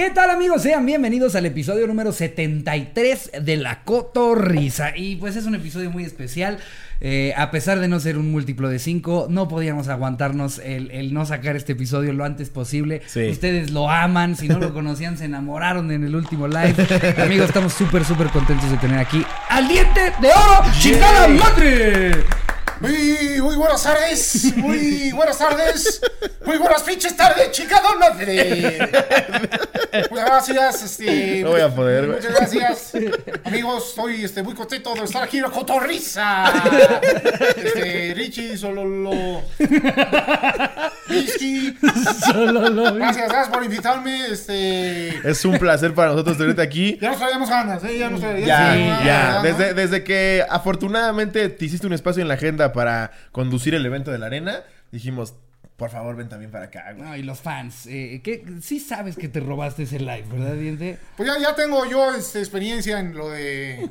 ¿Qué tal amigos? Sean bienvenidos al episodio número 73 de La Cotorrisa. Y pues es un episodio muy especial. Eh, a pesar de no ser un múltiplo de 5, no podíamos aguantarnos el, no sacar este episodio lo antes posible. Ustedes lo aman, si no lo conocían se enamoraron en el último live. amigos, estamos súper, súper contentos de tener aquí al diente de oro, chingada madre. Muy, muy buenas tardes, muy buenas tardes, muy buenas pinches tardes, chingada madre. Muchas gracias, este. No voy a poder. Muchas gracias, amigos. Estoy este, muy contento de estar aquí en la cotorriza. Este, Richie, solo lo. Whisky. Solo lo Gracias, gracias por invitarme. Este. Es un placer para nosotros tenerte aquí. Ya nos traíamos ganas, ¿eh? Ya nos traíamos Ya, Sí, ya. ¿no? Desde, desde que afortunadamente te hiciste un espacio en la agenda para conducir el evento de la arena, dijimos, por favor, ven también para acá, güey. No, y los fans, eh, que sí sabes que te robaste ese live, ¿verdad, diente? Pues ya, ya tengo yo este, experiencia en lo de.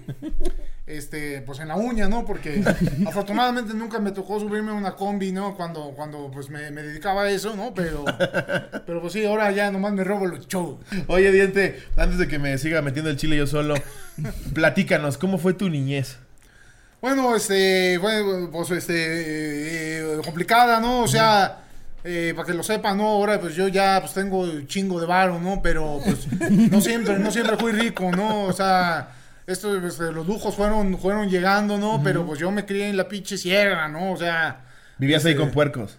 Este, pues en la uña, ¿no? Porque afortunadamente nunca me tocó subirme a una combi, ¿no? Cuando, cuando pues me, me dedicaba a eso, ¿no? Pero, pero pues sí, ahora ya nomás me robo los shows. Oye, Diente, antes de que me siga metiendo el chile yo solo, platícanos, ¿cómo fue tu niñez? Bueno, este, bueno, pues este, eh, complicada, ¿no? O sea, eh, para que lo sepan, ¿no? Ahora pues yo ya pues tengo un chingo de varo, ¿no? Pero pues no siempre, no siempre fui rico, ¿no? O sea, esto, este, los lujos fueron, fueron llegando, ¿no? Pero pues yo me crié en la pinche sierra, ¿no? O sea, Vivías ahí Este- con puercos.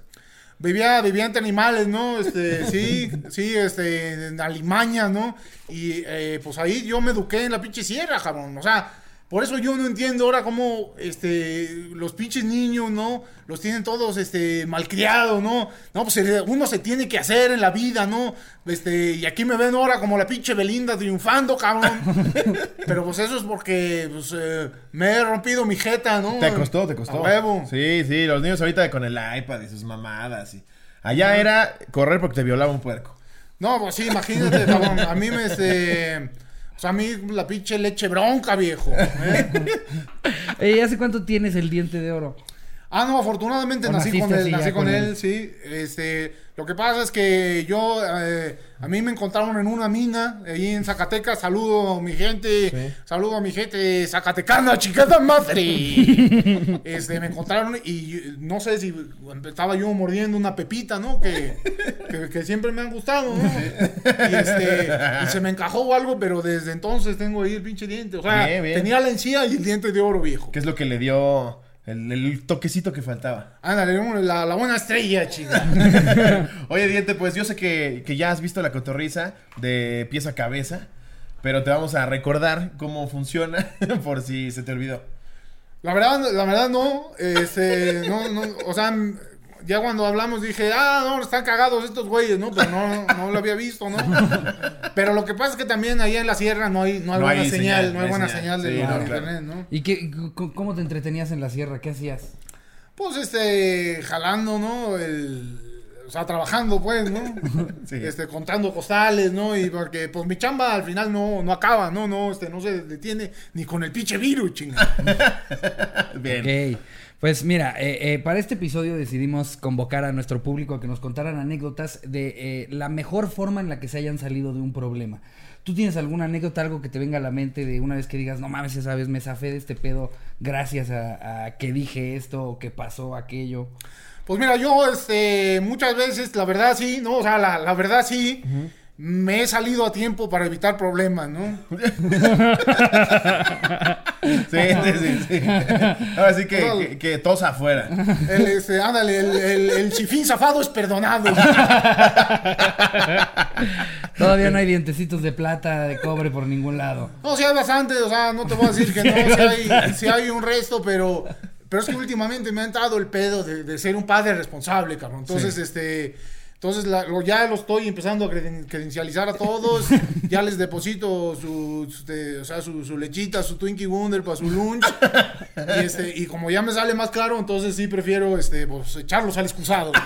Vivía, vivía entre animales, ¿no? Este, sí, sí, este, en alimaña, ¿no? Y eh, pues ahí yo me eduqué en la pinche sierra, cabrón. O sea, por eso yo no entiendo ahora cómo, este, los pinches niños, ¿no? Los tienen todos, este, malcriados, ¿no? No, pues eh, uno se tiene que hacer en la vida, ¿no? Este, y aquí me ven ahora como la pinche Belinda triunfando, cabrón. Pero pues eso es porque, pues, eh, me he rompido mi jeta, ¿no? ¿Te costó? ¿Te costó? A huevo. Sí, sí, los niños ahorita con el iPad y sus mamadas. Y... Allá era correr porque te violaba un puerco. No, pues sí, imagínate, cabrón. A mí me, este... O sea, a mí la pinche leche bronca, viejo. ¿eh? Eh, ¿Hace cuánto tienes el diente de oro? Ah, no, afortunadamente ¿O nací con él, nací con, con él, él? sí. Este, lo que pasa es que yo, eh, a mí me encontraron en una mina, ahí en Zacatecas, saludo a mi gente, Sí. saludo a mi gente zacatecana, chingada madre. este, me encontraron y no sé si estaba yo mordiendo una pepita, ¿no? Que, que, que siempre me han gustado, ¿no? Y, este, y se me encajó o algo, pero desde entonces tengo ahí el pinche diente. O sea, Bien, bien. tenía la encía y el diente de oro viejo. ¿Qué es lo que le dio el, el toquecito que faltaba? Ándale, la, la buena estrella, chica. Oye, Diente, pues yo sé que, que ya has visto la cotorriza de pies a cabeza, pero te vamos a recordar cómo funciona por si se te olvidó. La verdad, la verdad no, este, no, no, o sea, ya cuando hablamos dije, ah, no, están cagados estos güeyes, ¿no? Pero no, no lo había visto, ¿no? Pero lo que pasa es que también allá en la sierra no hay, no hay No buena hay señal, señal, no hay buena señal. señal de Sí, no, claro. internet, ¿no? ¿Y qué, cómo te entretenías en la sierra? ¿Qué hacías? Pues, este, jalando, ¿no? El, o sea, trabajando, pues, ¿no? Sí. Este, contando costales, ¿no? Y porque, pues, mi chamba al final no, no acaba, ¿no? No, este, no se detiene ni con el pinche virus, chinga. Bien. Ok, pues mira, eh, eh, para este episodio decidimos convocar a nuestro público a que nos contaran anécdotas de eh, la mejor forma en la que se hayan salido de un problema. ¿Tú tienes alguna anécdota, algo que te venga a la mente de una vez que digas, no mames, esa vez me zafé de este pedo gracias a, a que dije esto o que pasó aquello? Pues mira, yo, este, muchas veces, la verdad sí, ¿no? O sea, la, la verdad sí, me he salido a tiempo para evitar problemas, ¿no? Sí, sí, sí, sí. Ahora sí que, que, que tos afuera. El, este, ándale, el, el, el chifín zafado es perdonado. Todavía no hay dientecitos de plata, de cobre por ningún lado. No, si hay bastante, o sea, no te voy a decir que no, si hay, sí hay un resto, pero, pero es que últimamente me ha entrado el pedo de, de ser un padre responsable, cabrón. Entonces, este, entonces la- lo- ya lo estoy empezando a creden- credencializar a todos, ya les deposito su, su- de- o sea, su, su lechita, su Twinkie Wonder para su lunch, y, este, y como ya me sale más caro, entonces sí prefiero, este, pues, echarlos al excusado.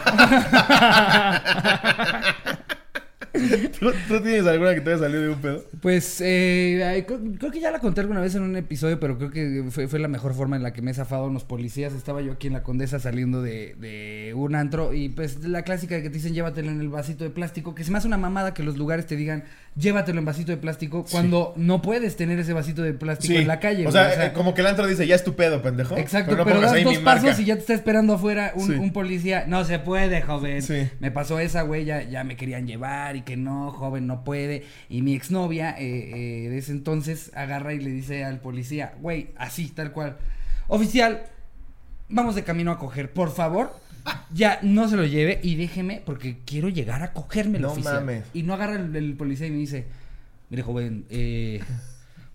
¿Tú, tú tienes alguna que te haya salido de un pedo? Pues eh, creo, creo que ya la conté alguna vez en un episodio, pero creo que fue, fue la mejor forma en la que me he zafado unos policías. Estaba yo aquí en la Condesa saliendo de, de un antro y pues la clásica de que te dicen llévatelo en el vasito de plástico, que se me hace una mamada que los lugares te digan llévatelo en vasito de plástico cuando no puedes tener ese vasito de plástico en la calle. O güey, sea, eh, como que el antro dice, ya es tu pedo, pendejo. Exacto, no pero, das dos pasos marca. y ya te está esperando afuera un, Sí. un policía. No se puede, joven. Sí. Me pasó esa, güey, ya, ya me querían llevar y que no, joven, no puede. Y mi exnovia eh, eh, de ese entonces agarra y le dice al policía, güey, así, tal cual. Oficial, vamos de camino a coger, por favor. Ya no se lo lleve y déjeme porque quiero llegar a cogerme el No oficial. mames. Y no agarra el, el policía y me dice, mire joven, eh,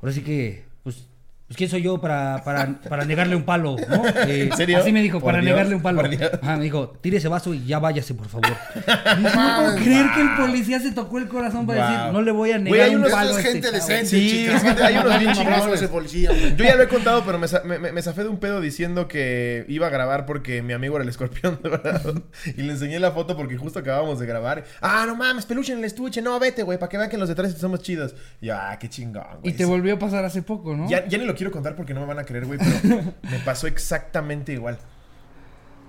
ahora sí que, pues, pues ¿quién soy yo para, para, para negarle un palo? ¿no? Eh, ¿En serio? Así me dijo, para Dios, negarle un palo. Ajá, me dijo, tire ese vaso y ya váyase, por favor. No puedo creer que el policía se tocó el corazón para Wow. decir, no le voy a Güey, negar hay un unos- palo este gente cabrón". decente, Sí, chicas. hay unos bien chingones. ese policía, güey. Yo ya lo he contado, pero me, me, zafé de un pedo diciendo que iba a grabar porque mi amigo era el escorpión dorado. Y le enseñé la foto porque justo acabábamos de grabar. Ah, no mames, peluche en el estuche. No, vete, güey, para que vean que los detalles somos chidos. Y yo, ah, qué chingón, güey. Y te Sí. volvió a pasar hace poco, ¿no? Ya, ya ni lo quiero contar porque no me van a creer, güey, pero me pasó exactamente igual.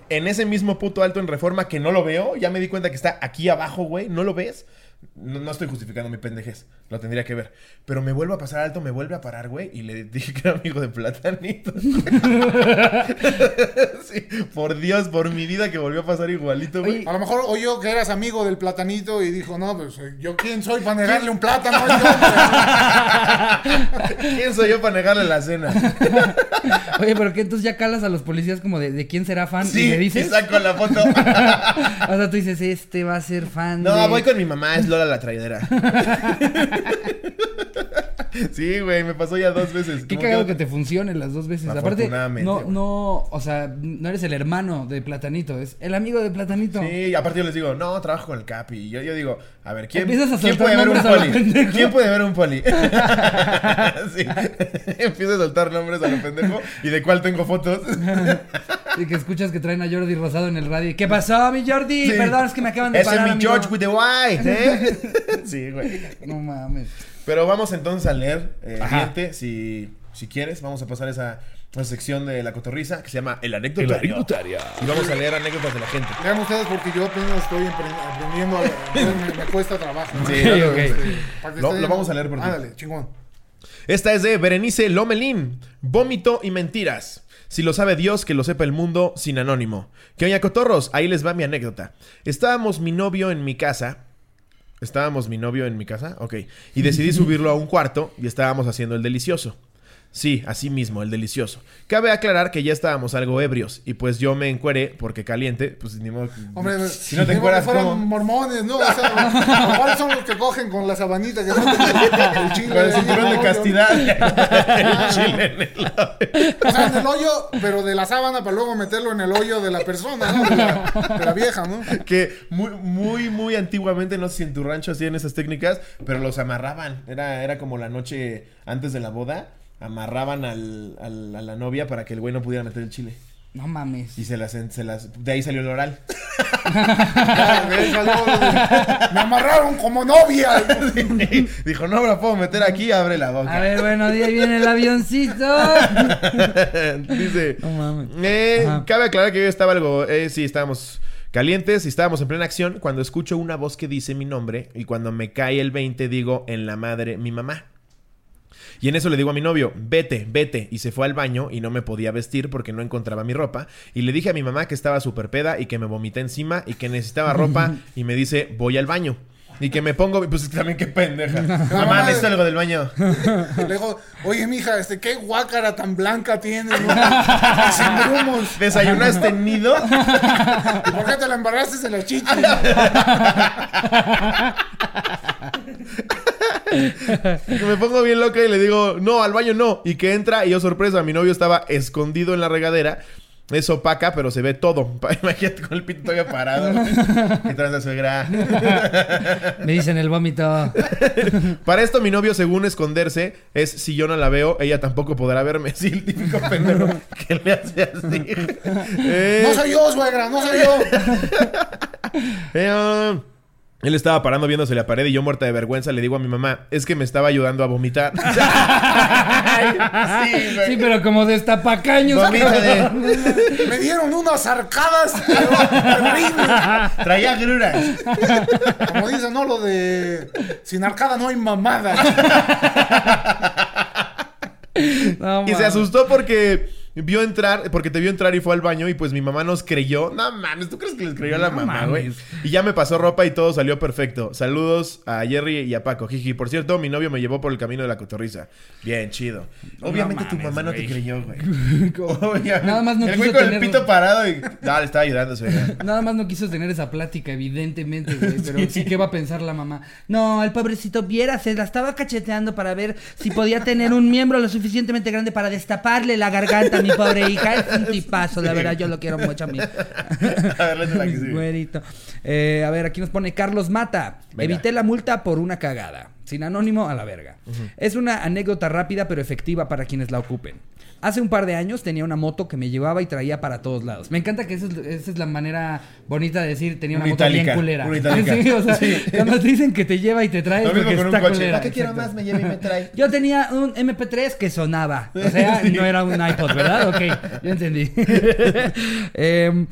En ese mismo puto alto en reforma que no lo veo, ya me di cuenta que está aquí abajo, güey. ¿No lo ves? No, no estoy justificando mi pendejez, lo tendría que ver. Pero me vuelve a pasar alto, me vuelve a parar, güey, y le dije que era amigo de Platanito. sí, por Dios, por mi vida que volvió a pasar igualito, güey. A lo mejor oyó que eras amigo del platanito y dijo, no, pues eh, yo quién soy para negarle un plátano. Yo, ¿Quién soy yo para negarle la cena? Oye, pero que entonces ya calas a los policías como de, de quién será fan y Sí, le y dices. saco la foto. O sea, tú dices, este va a ser fan No, de... voy con mi mamá, es Lola la traidera. sí, güey, me pasó ya dos veces. Qué cagado que te funcione las dos veces. Aparte, no, no, o sea, no eres el hermano de Platanito, es el amigo de Platanito. Sí, aparte yo les digo, no, trabajo con el Capi. Y yo, yo digo, a ver, ¿quién, a ¿quién puede ver un poli? ¿Quién puede ver un poli? sí. Empiezo a soltar nombres a lo pendejo. ¿Y de cuál tengo fotos? Y que escuchas que traen a Jordi Rosado en el radio. ¿Qué pasó, mi Jordi? Sí. Perdón, es que me acaban de Ese parar, es mi amigo. George with the white, ¿eh? sí, güey. No mames. Pero vamos entonces a leer, eh, si, si quieres, vamos a pasar a esa, esa sección de la cotorriza que se llama El Anecdotario. Y vamos a leer anécdotas de la gente. Vean ustedes porque yo apenas estoy aprendiendo, a- me, me cuesta trabajo. ¿no? Sí, Este, ok. para que Lo- vamos a leer por ti. Ándale, chingón. Esta es de Berenice Lomelín. Vómito y mentiras. Si lo sabe Dios, que lo sepa el mundo, sin anónimo. Que oña cotorros, ahí les va mi anécdota. Estábamos mi novio en mi casa. Estábamos mi novio en mi casa, ok. Y decidí subirlo a un cuarto y estábamos haciendo el delicioso. Sí, así mismo, el delicioso. Cabe aclarar que ya estábamos algo ebrios y pues yo me encueré porque caliente, pues ni modo. Hombre, si no te encueras, fueron ¿cómo? mormones, ¿no? O sea, ¿cuáles son los que cogen con la sabanita que son el chile Con el cinturón de castidad. el chile en el hoyo. O sea, en el hoyo, pero de la sábana para luego meterlo en el hoyo de la persona, ¿no? De la, de la vieja, ¿no? que muy, muy, muy antiguamente, no sé si en tu rancho hacían esas técnicas, pero los amarraban. Era, era como la noche antes de la boda. Amarraban al, al- a la novia para que el güey no pudiera meter el chile. No mames. Y se las, se las, de ahí salió el oral. Me amarraron como novia. Dijo, no me la puedo meter aquí, abre la boca. A ver, bueno, ahí viene el avioncito. Dice, No mames. eh, cabe aclarar que yo estaba algo, eh, sí, estábamos calientes y estábamos en plena acción cuando escucho una voz que dice mi nombre y cuando me cae el 20 digo en la madre mi mamá. Y en eso le digo a mi novio, vete, vete. Y se fue al baño y no me podía vestir porque no encontraba mi ropa. Y le dije a mi mamá que estaba súper peda y que me vomité encima y que necesitaba ropa. y me dice, voy al baño. Y que me pongo, pues también qué pendeja. mamá, necesito algo del baño. Le digo, oye, mija, este, qué guácara tan blanca tienes, ¿no? Sin grumos. ¿Desayunaste nido? ¿Y por qué te la embarraste en la chicha? Que me pongo bien loca y le digo, no, al baño no. Y que entra y yo, sorpresa, mi novio estaba escondido en la regadera. Es opaca, pero se ve todo. Imagínate con el pito todavía parado. ¿Qué tranza suegra? Me dicen el vómito. Para esto, mi novio, según esconderse, es si yo no la veo, ella tampoco podrá verme. Sí, el típico pendejo que le hace así. Eh, No soy yo, suegra, no soy yo. eh, um, Él estaba parando viéndose la pared y yo muerta de vergüenza le digo a mi mamá, es que me estaba ayudando a vomitar. sí, pero como destapacaños. De- Me dieron unas arcadas. Traía gruras. Como dicen, no, lo de. Sin arcada no hay mamada. No, Y se asustó porque vio entrar, porque te vio entrar y fue al baño y pues mi mamá nos creyó. No mames, ¿tú crees que les creyó a la No mamá, güey? Y ya me pasó ropa y todo salió perfecto. Saludos a Jerry y a Paco. Jiji, por cierto, mi novio me llevó por el camino de la cotorriza. Bien, chido. Obviamente tu mames, mamá no te creyó, güey. Nada más no El güey quiso con el tener- pito parado y... No, le estaba veía. Nada más no quiso tener esa plática, evidentemente, güey. Pero sí, ¿qué va a pensar la mamá? No, el pobrecito viera, se la estaba cacheteando para ver si podía tener un miembro lo suficientemente grande para destaparle la garganta mi pobre hija. Es un tipazo, la verdad, yo lo quiero mucho a mí. A ver, la que. Güerito. Eh, a ver, aquí nos pone Carlos Mata. Venga. Evité la multa por una cagada. Sin anónimo a la verga. Es una anécdota rápida pero efectiva para quienes la ocupen. Hace un par de años tenía una moto que me llevaba y traía para todos lados. Me encanta que esa es, esa es la manera bonita de decir tenía una, Una moto itálica, bien culera. una itálica. Sí, o sea, cuando te dicen que te lleva y te trae Lo porque está culera. ¿Para qué quiero más? Me lleva y me trae. Yo tenía un MP3 que sonaba. O sea, no era un iPod, ¿verdad? Ok, yo entendí. Em,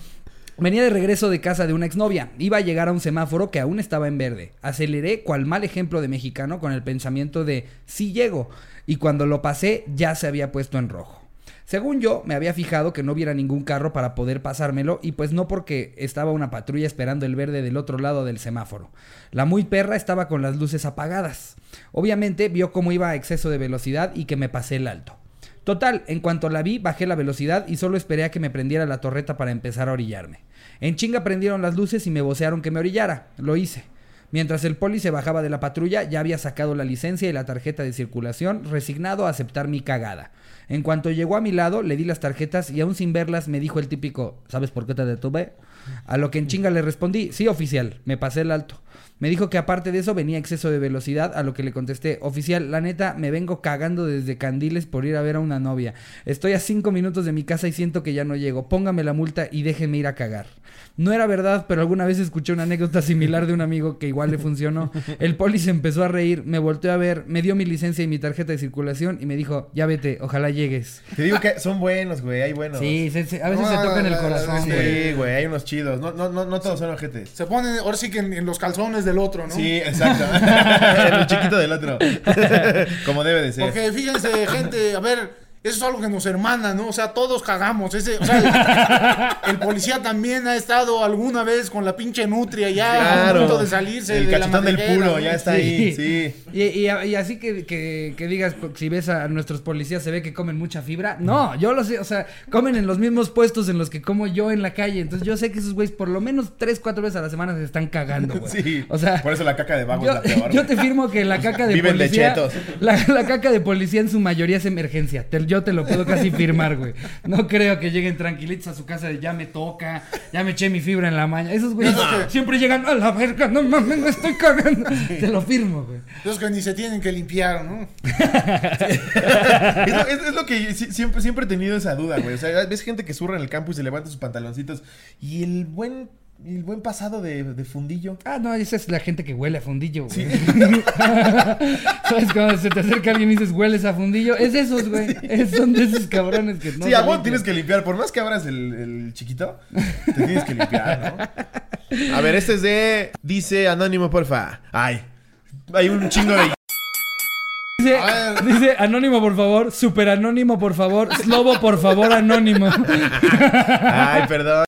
venía de regreso de casa de una exnovia. Iba a llegar a un semáforo que aún estaba en verde. Aceleré cual mal ejemplo de mexicano con el pensamiento de sí llego. Y cuando lo pasé ya se había puesto en rojo. Según yo, me había fijado que no hubiera ningún carro para poder pasármelo y pues no porque estaba una patrulla esperando el verde del otro lado del semáforo. La muy perra estaba con las luces apagadas. Obviamente vio cómo iba a exceso de velocidad y que me pasé el alto. Total, en cuanto la vi, bajé la velocidad y solo esperé a que me prendiera la torreta para empezar a orillarme. En chinga prendieron las luces y me vocearon que me orillara. Lo hice. Mientras el poli se bajaba de la patrulla, ya había sacado la licencia y la tarjeta de circulación, resignado a aceptar mi cagada. En cuanto llegó a mi lado, le di las tarjetas y aún sin verlas me dijo el típico, ¿sabes por qué te detuve? A lo que en chinga le respondí, sí oficial, me pasé el alto. Me dijo que aparte de eso venía exceso de velocidad, a lo que le contesté, oficial, la neta, me vengo cagando desde Candiles por ir a ver a una novia. Estoy a cinco minutos de mi casa y siento que ya no llego. Póngame la multa y déjeme ir a cagar. No era verdad, pero alguna vez escuché una anécdota similar de un amigo que igual le funcionó. El poli se empezó a reír, me volteó a ver, me dio mi licencia y mi tarjeta de circulación y me dijo, ya vete, ojalá llegues. Te digo que son buenos, güey. Hay buenos. Sí, se- se- a veces No, se toca en el no, corazón, sí, güey. Sí, güey. Hay unos chidos. No, no, no, no todos son ojetes. Se ponen, ahora sí que en, en los calzones del otro, ¿no? Sí, exacto. el chiquito del otro. Como debe de ser. Porque fíjense, gente, a ver, eso es algo que nos hermana, ¿no? O sea, todos cagamos. Ese, o sea, el, el policía también ha estado alguna vez con la pinche nutria ya a punto de salirse El de la del puro, ¿no? ya está ahí. Sí. Y, y- y así que, que- que digas, si ves a nuestros policías, se ve que comen mucha fibra. No, yo lo sé, o sea, comen en los mismos puestos en los que como yo en la calle. Entonces yo sé que esos güeyes por lo menos tres, cuatro veces a la semana se están cagando, güey. Sí. O sea, Por eso la caca de vago yo, es la peor. yo te firmo que la caca de Viven de policía. chetos. La, la caca de policía en su mayoría es emergencia. Te- yo te lo puedo casi firmar, güey. No creo que lleguen tranquilitos a su casa de ya me toca, ya me eché mi fibra en la mañana. Esos güeyes siempre llegan a la verga, no mames, me estoy cagando. Te lo firmo, güey. Esos que ni se tienen que limpiar, ¿no? es, lo, es- es lo que siempre, siempre he tenido esa duda, güey. O sea, ves gente que surra en el campo y se levanta sus pantaloncitos. Y el buen, el buen pasado de, de fundillo. Ah, no, esa es la gente que huele a fundillo, güey. ¿Sabes cuando se te acerca alguien y dices hueles a fundillo? Es esos, güey. Es- son de esos cabrones que no. sí, a vos tienes que limpiar. Por más que abras el, el chiquito, te tienes que limpiar, ¿no? A ver, este es de. Dice Anónimo, porfa. Ay. Hay un chingo de. Dice, anónimo, por favor. Super anónimo, por favor. Slobo, por favor, anónimo. Ay, perdón.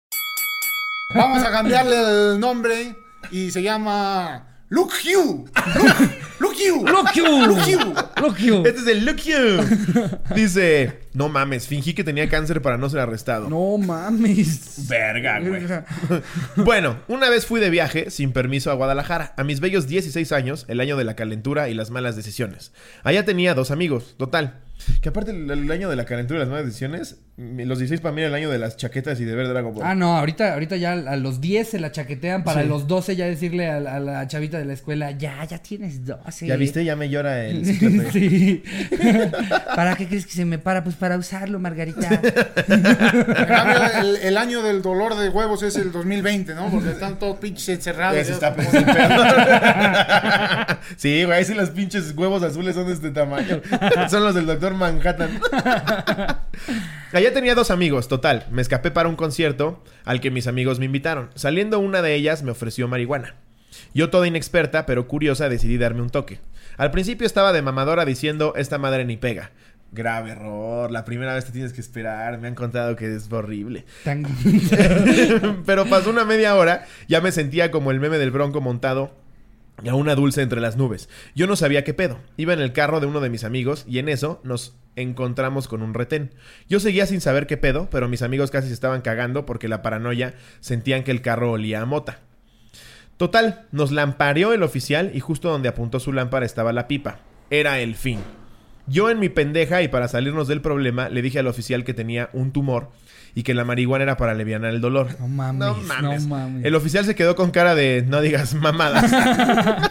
Vamos a cambiarle el nombre y se llama Luke Hugh. Luke, Luke Hugh. Look you. Luke Hugh. Look you. Este es el Look You. Dice: No mames, fingí que tenía cáncer para no ser arrestado. No mames. Verga, güey. Bueno, una vez fui de viaje sin permiso a Guadalajara, a mis bellos 16 años, el año de la calentura y las malas decisiones. Allá tenía dos amigos, total. Que aparte el, el año de la calentura y las nuevas decisiones, los 16 para mí era el año de las chaquetas y de ver Dragon Ball. Ah, no, ahorita, ahorita ya a los 10 se la chaquetean para Sí. los 12 ya decirle a, la- a la chavita de la escuela, ya, ya tienes 12. ¿Ya viste? Ya me llora el sí. ¿Para qué crees que se me para? Pues para usarlo, Margarita. En cambio, el, el año del dolor de huevos es el 2020, ¿no? Porque están todos pinches encerrados. Está sí, güey, sí los pinches huevos azules son de este tamaño. son los del doctor Manhattan. Allá tenía dos amigos, total. Me escapé para un concierto al que mis amigos me invitaron. Saliendo una de ellas me ofreció marihuana. Yo toda inexperta, pero curiosa, decidí darme un toque. Al principio estaba de mamadora diciendo, esta madre ni pega. Grave error, la primera vez te tienes que esperar, me han contado que es horrible. Tan- Pero pasó una media hora, ya me sentía como el meme del bronco montado a una dulce entre las nubes. Yo no sabía qué pedo. Iba en el carro de uno de mis amigos y en eso nos encontramos con un retén. Yo seguía sin saber qué pedo, pero mis amigos casi se estaban cagando porque la paranoia sentían que el carro olía a mota. Total, nos lampareó el oficial y justo donde apuntó su lámpara estaba la pipa. Era el fin. Yo en mi pendeja y para salirnos del problema le dije al oficial que tenía un tumor y que la marihuana era para aliviar el dolor. No mames, No no mames. El oficial se quedó con cara de no digas mamadas.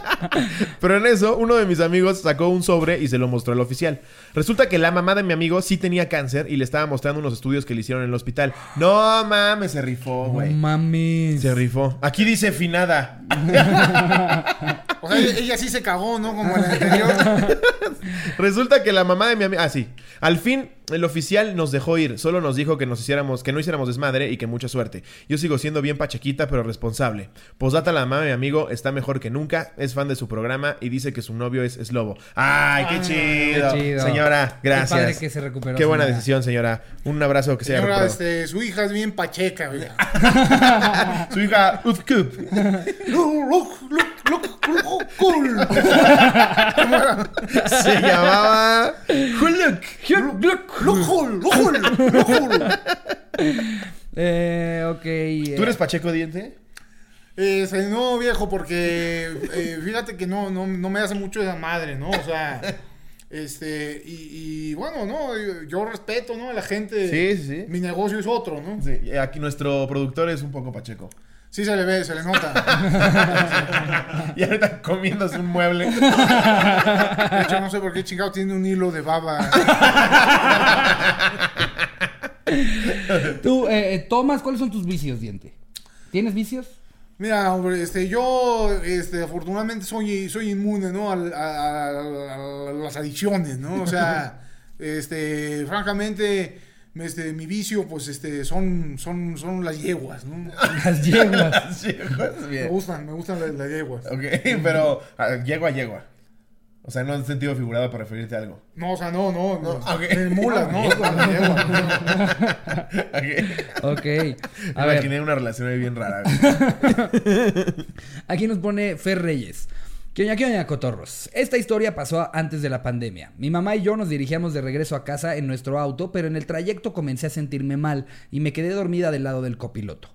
Pero en eso, uno de mis amigos sacó un sobre y se lo mostró al oficial. Resulta que la mamá de mi amigo sí tenía cáncer y le estaba mostrando unos estudios que le hicieron en el hospital. No mames, se rifó, No güey. mames. se rifó. Aquí dice finada. O sea, ella sí se cagó, ¿no? Como el anterior. Resulta que la mamá de mi amigo. Ah, sí. Al fin, el oficial nos dejó ir. Solo nos dijo que nos hiciéramos, que no hiciéramos desmadre y que mucha suerte. Yo sigo siendo bien pachequita, pero responsable. Posdata, la mamá de mi amigo está mejor que nunca. Es fan de su programa y dice que su novio es, es lobo. ¡Ay, qué chido! Qué chido. Señora, Qué gracias. padre que se recuperó, Qué buena señora. decisión, señora. Un abrazo que se haya Señora, recuperado. este, su hija es bien pacheca. Su hija. Se llamaba. Eh, ok. eh, ¿Tú eres Pacheco Diente? Este, no, viejo, porque eh, fíjate que no, no, no me hace mucho esa madre, ¿no? O sea, este, y, y bueno, no, yo, respeto, ¿no? A la gente. Sí, sí. Mi negocio es otro, ¿no? Sí, aquí nuestro productor es un poco Pacheco. Sí se le ve, se le nota. Y ahorita comiéndose un mueble. De hecho, no sé por qué chingado tiene un hilo de baba. Tú, eh, eh, Tomás, ¿cuáles son tus vicios, diente? ¿Tienes vicios? Mira, hombre, este, yo, este, afortunadamente soy, soy inmune, ¿no? A- a las adicciones, ¿no? O sea, este, francamente, este, mi vicio, pues, este, son, son, son las yeguas, ¿no? Las yeguas. Me gustan, me gustan las, las yeguas. Ok, pero ah, yegua, yegua. O sea, no en sentido figurado para referirte a algo. No, o sea, no, no, no. ok. de mulas, ¿no? Las yeguas. Ok. Ok. A ver, imaginé una relación ahí bien rara. aquí nos pone Fer Reyes. ¿Qué oña, qué oña, cotorros? Esta historia pasó antes de la pandemia. Mi mamá y yo nos dirigíamos de regreso a casa en nuestro auto, pero en el trayecto comencé a sentirme mal y me quedé dormida del lado del copiloto.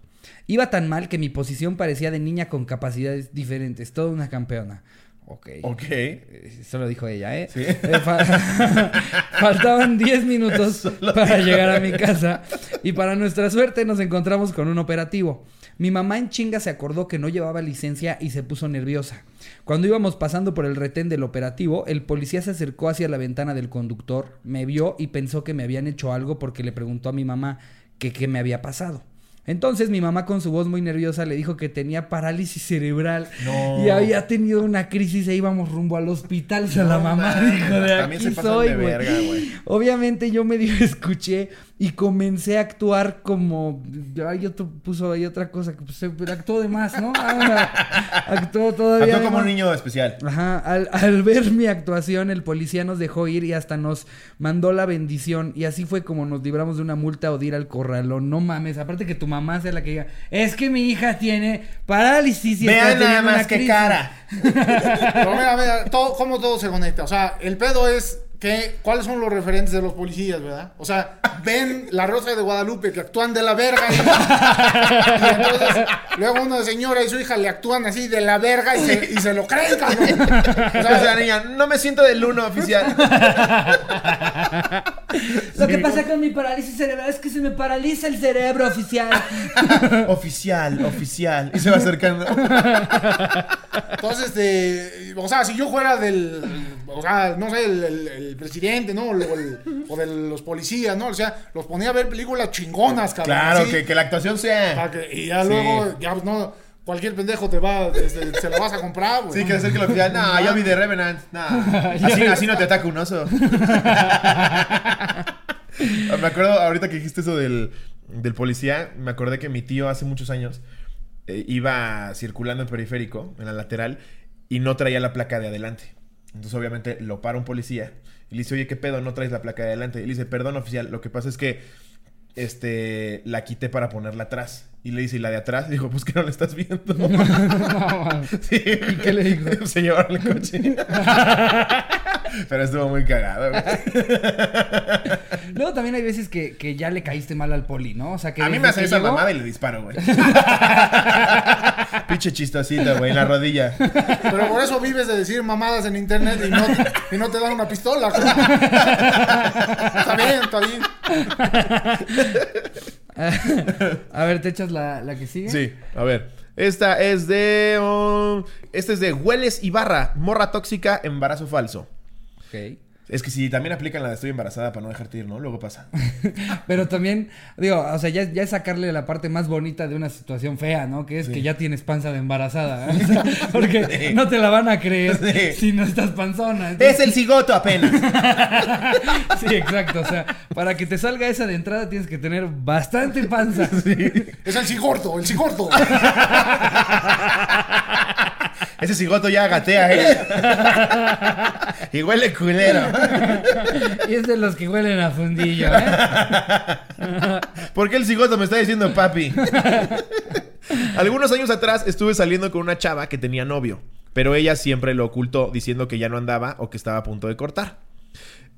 Iba tan mal que mi posición parecía de niña con capacidades diferentes, toda una campeona. Ok. Ok. Eh, Eso lo dijo ella, ¿eh? Sí. Eh, fa- Faltaban 10 minutos para llegar a mi casa y para nuestra suerte nos encontramos con un operativo. Mi mamá en chinga se acordó que no llevaba licencia y se puso nerviosa. Cuando íbamos pasando por el retén del operativo, el policía se acercó hacia la ventana del conductor, me vio y pensó que me habían hecho algo porque le preguntó a mi mamá que qué me había pasado. Entonces mi mamá con su voz muy nerviosa le dijo que tenía parálisis cerebral No. y había tenido una crisis e íbamos rumbo al hospital. O sea, la mamá dijo de También aquí soy, güey. Obviamente yo medio escuché y comencé a actuar como... Ay, otro puso ahí otra cosa, que pues, actuó de más, ¿no? Ah, actuó todavía Actuó como un niño especial. Ajá, al, al ver mi actuación, el policía nos dejó ir y hasta nos mandó la bendición. Y así fue como nos libramos de una multa o de ir al corralón. No mames, aparte que tu mamá sea la que diga, es que mi hija tiene parálisis y está Vean nada más qué crisis". cara. Pero mira, mira, todo, cómo todo se conecta. O sea, el pedo es ¿qué, ¿cuáles son los referentes de los policías, verdad? O sea, ven la Rosa de Guadalupe que actúan de la verga. Y, y entonces, luego una señora y su hija le actúan así de la verga y se, y se lo creen, cabrón. O sea, niña, no me siento del uno oficial. Lo que pasa con mi parálisis cerebral es que se me paraliza el cerebro oficial. oficial, oficial. Y se va acercando. Entonces, este, o sea, si yo fuera del, o sea, no sé, el, el- el presidente, ¿no? O, el- o de los policías, ¿no? O sea, los ponía a ver películas chingonas, cabrón. Claro, que, que la actuación sea. que- y ya Sí. luego, ya pues, no, cualquier pendejo te va, este, se lo vas a comprar, güey. Sí, que hacer que lo oficial. No, ya vi de Revenant. Así, así no te ataca un oso. me acuerdo, ahorita que dijiste eso del, del policía, me acordé que mi tío hace muchos años eh, iba circulando en periférico, en la lateral, y no traía la placa de adelante. Entonces, obviamente, lo para un policía y le dice, oye, ¿qué pedo? No traes la placa de adelante. Y le dice, perdón, oficial, lo que pasa es que este, la quité para ponerla atrás. Y le dice, ¿y la de atrás? Y dijo, pues que no la estás viendo. Sí. ¿Y qué le dijo? Se llevaron el coche. Pero estuvo muy cagado. Luego también hay veces que, que ya le caíste mal al poli, ¿no? O sea, que A mí me hace esa llegó- mamada y le disparo, güey. Pinche chistosito, güey, en la rodilla. Pero por eso vives de decir mamadas en internet y no, y no te dan una pistola. Está bien, está bien. A ver, ¿te echas la, la que sigue? Sí, a ver. Esta es de. um, esta es de Hueles Ibarra, morra tóxica, embarazo falso. Ok. Es que si también aplican la de estoy embarazada para no dejarte ir, ¿no? Luego pasa. Pero también, digo, o sea, ya, ya es sacarle la parte más bonita de una situación fea, ¿no? Que es que ya tienes panza de embarazada. ¿eh? O sea, porque no te la van a creer Sí. si no estás panzona. Es el cigoto apenas. Sí, exacto. O sea, para que te salga esa de entrada tienes que tener bastante panza. Es el cigorto, el cigorto. Ese cigoto ya gatea, ¿eh? y huele culero. Y es de los que huelen a fundillo, ¿eh? ¿Por qué el cigoto me está diciendo papi? Algunos años atrás estuve saliendo con una chava que tenía novio, pero ella siempre lo ocultó diciendo que ya no andaba o que estaba a punto de cortar.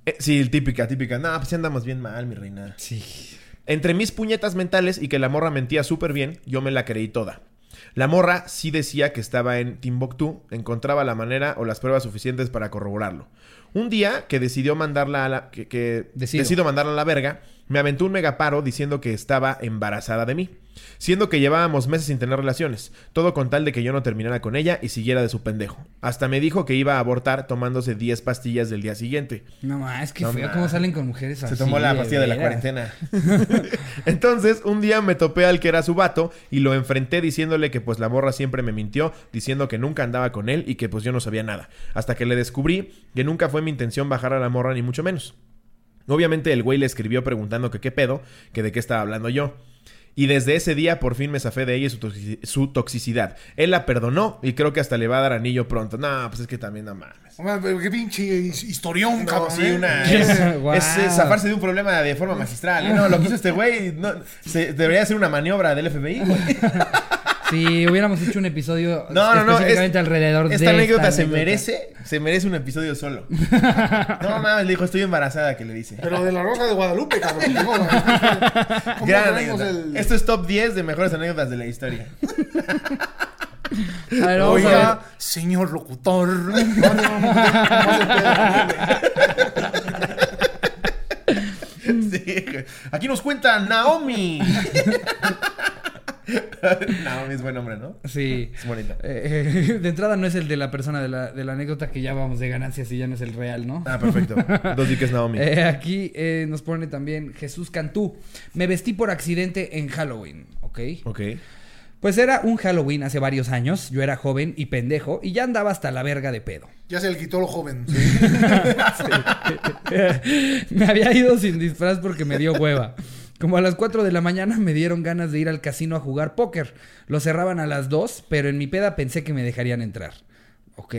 Eh, sí, típica, típica. No, pues andamos bien mal, mi reina. Sí. Entre mis puñetas mentales y que la morra mentía súper bien, yo me la creí toda. La morra sí decía que estaba en Timbuktu, encontraba la manera o las pruebas suficientes para corroborarlo. Un día que decidió mandarla a la... que, que Decido. decido mandarla a la verga, me aventó un megaparo diciendo que estaba embarazada de mí. Siendo que llevábamos meses sin tener relaciones, todo con tal de que yo no terminara con ella y siguiera de su pendejo. Hasta me dijo que iba a abortar tomándose 10 pastillas del día siguiente. No más, es que No feo cómo salen con mujeres así. Se tomó la pastilla de la veras. cuarentena. Entonces, un día me topé al que era su vato y lo enfrenté diciéndole que pues la morra siempre me mintió, diciendo que nunca andaba con él y que pues yo no sabía nada. Hasta que le descubrí que nunca fue mi intención bajar a la morra ni mucho menos. Obviamente el güey le escribió preguntando que qué pedo, que de qué estaba hablando yo. Y desde ese día por fin me zafé de ella y su, toxi- su toxicidad. Él la perdonó y creo que hasta le va a dar anillo pronto. No, pues es que también no mames. Pero Qué pinche his- historión, No, cabrón. sí, ¿eh? una, es, Wow. es, eh, zafarse de un problema de forma magistral. ¿eh? No, lo que hizo este güey no, se- debería ser una maniobra del FBI. güey. Si hubiéramos hecho un episodio No, no, no. específicamente es- alrededor de esta anécdota se anécdota. merece, se merece un episodio solo. No mames, le dijo, estoy embarazada, que le dice. Pero de la Rosa de Guadalupe, cabrón. ¿Cómo, cómo Gran tenemos anécdota. el- Esto es top 10 de mejores anécdotas de la historia. A ver, vamos a ver. Oiga, señor locutor. No, no, no, no, no se Sí. Aquí nos cuenta Naomi. Naomi es buen nombre, ¿no? Sí. Es bonita. Eh, eh, de entrada no es el de la persona de la, de la anécdota que ya vamos de ganancias y ya no es el real, ¿no? Ah, perfecto. Dos di que es Naomi. Eh, aquí eh, nos pone también Jesús Cantú. Me vestí por accidente en Halloween, ¿ok? Ok. Pues era un Halloween hace varios años. Yo era joven y pendejo y ya andaba hasta la verga de pedo. Ya se le quitó lo joven. me había ido sin disfraz porque me dio hueva. Como a las 4 de la mañana me dieron ganas de ir al casino a jugar póker. Lo cerraban a las 2, pero en mi peda pensé que me dejarían entrar. Ok,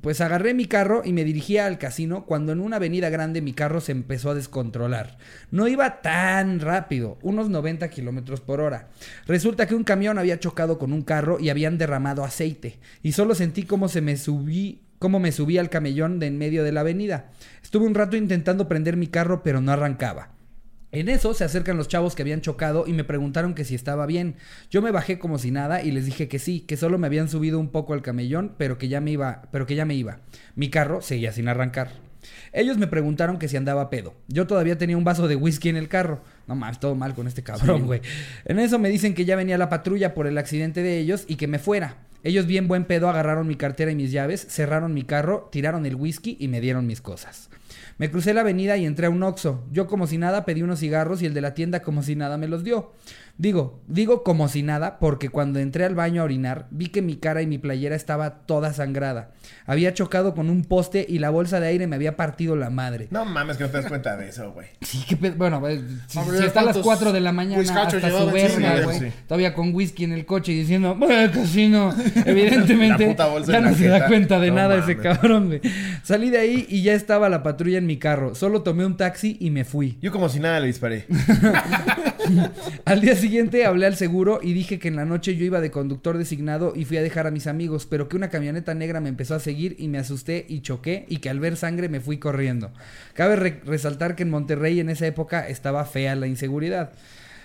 pues agarré mi carro y me dirigía al casino cuando en una avenida grande mi carro se empezó a descontrolar. No iba tan rápido, unos 90 kilómetros por hora. Resulta que un camión había chocado con un carro y habían derramado aceite. Y solo sentí como se me subí cómo me subí al camellón de en medio de la avenida. Estuve un rato intentando prender mi carro, pero no arrancaba. En eso se acercan los chavos que habían chocado y me preguntaron que si estaba bien. Yo me bajé como si nada y les dije que sí, que solo me habían subido un poco al camellón, pero que ya me iba, pero que ya me iba. Mi carro seguía sin arrancar. Ellos me preguntaron que si andaba pedo. Yo todavía tenía un vaso de whisky en el carro. No mames, todo mal con este cabrón, güey. En eso me dicen que ya venía la patrulla por el accidente de ellos y que me fuera. Ellos bien buen pedo agarraron mi cartera y mis llaves, cerraron mi carro, tiraron el whisky y me dieron mis cosas. Me crucé la avenida y entré a un Oxxo. Yo como si nada pedí unos cigarros y el de la tienda como si nada me los dio. Digo, digo como si nada porque cuando entré al baño a orinar vi que mi cara y mi playera estaba toda sangrada. Había chocado con un poste y la bolsa de aire me había partido la madre. No mames que no te das cuenta de eso, güey. Sí, qué pedo. Bueno, eh, si, está a las ¿cuántos 4 de la mañana whiskachos hasta su llevaba encima? verga, güey. Sí. Todavía con whisky en el coche y diciendo, bueno, casino. Evidentemente, ya no se da cuenta de No nada ese cabrón, güey. Salí de ahí y ya estaba la patrulla en mi carro. Solo tomé un taxi y me fui. Yo como si nada le disparé. Al día siguiente hablé al seguro y dije que en la noche yo iba de conductor designado y fui a dejar a mis amigos, pero que una camioneta negra me empezó a seguir y me asusté y choqué y que al ver sangre me fui corriendo. Cabe re- resaltar que en Monterrey en esa época estaba fea la inseguridad.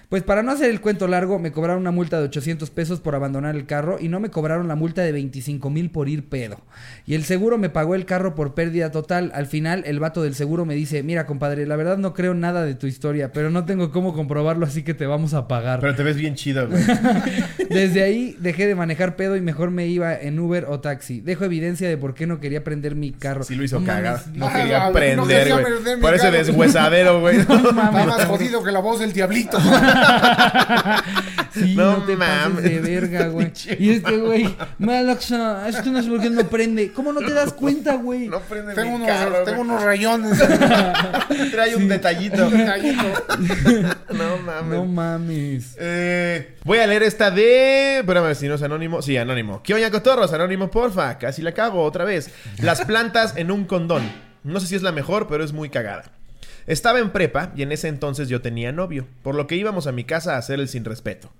Pues para no hacer el cuento largo, me cobraron una multa de 800 pesos por abandonar el carro y no me cobraron la multa de 25 mil por ir pedo. Y el seguro me pagó el carro por pérdida total. Al final, el vato del seguro me dice, mira compadre, la verdad no creo nada de tu historia, pero no tengo cómo comprobarlo, así que te vamos a pagar. Pero te ves bien chido, güey. Desde ahí dejé de manejar pedo y mejor me iba en Uber o taxi. Dejo evidencia de por qué no quería prender mi carro. Sí lo hizo No cagar. mames, No Ah, quería no prender, quería güey. Parece carro. deshuesadero, güey. Está más jodido que la voz del diablito. Sí, No no, te mames. de verga, güey. Y este güey, Malaxa, es que no sé por qué no prende. ¿Cómo no te das cuenta, güey? No prende tengo, mi unos, carro, tengo unos rayones. Trae un detallito. Detallito. no mames. No mames. Eh, voy a leer esta de. Espérame, si no es anónimo. Sí, anónimo. ¿Qué oña cotorros? Anónimo, porfa. Casi la cago otra vez. Las plantas en un condón. No sé si es la mejor, pero es muy cagada. Estaba en prepa y en ese entonces yo tenía novio, por lo que íbamos a mi casa a hacer el sin respeto.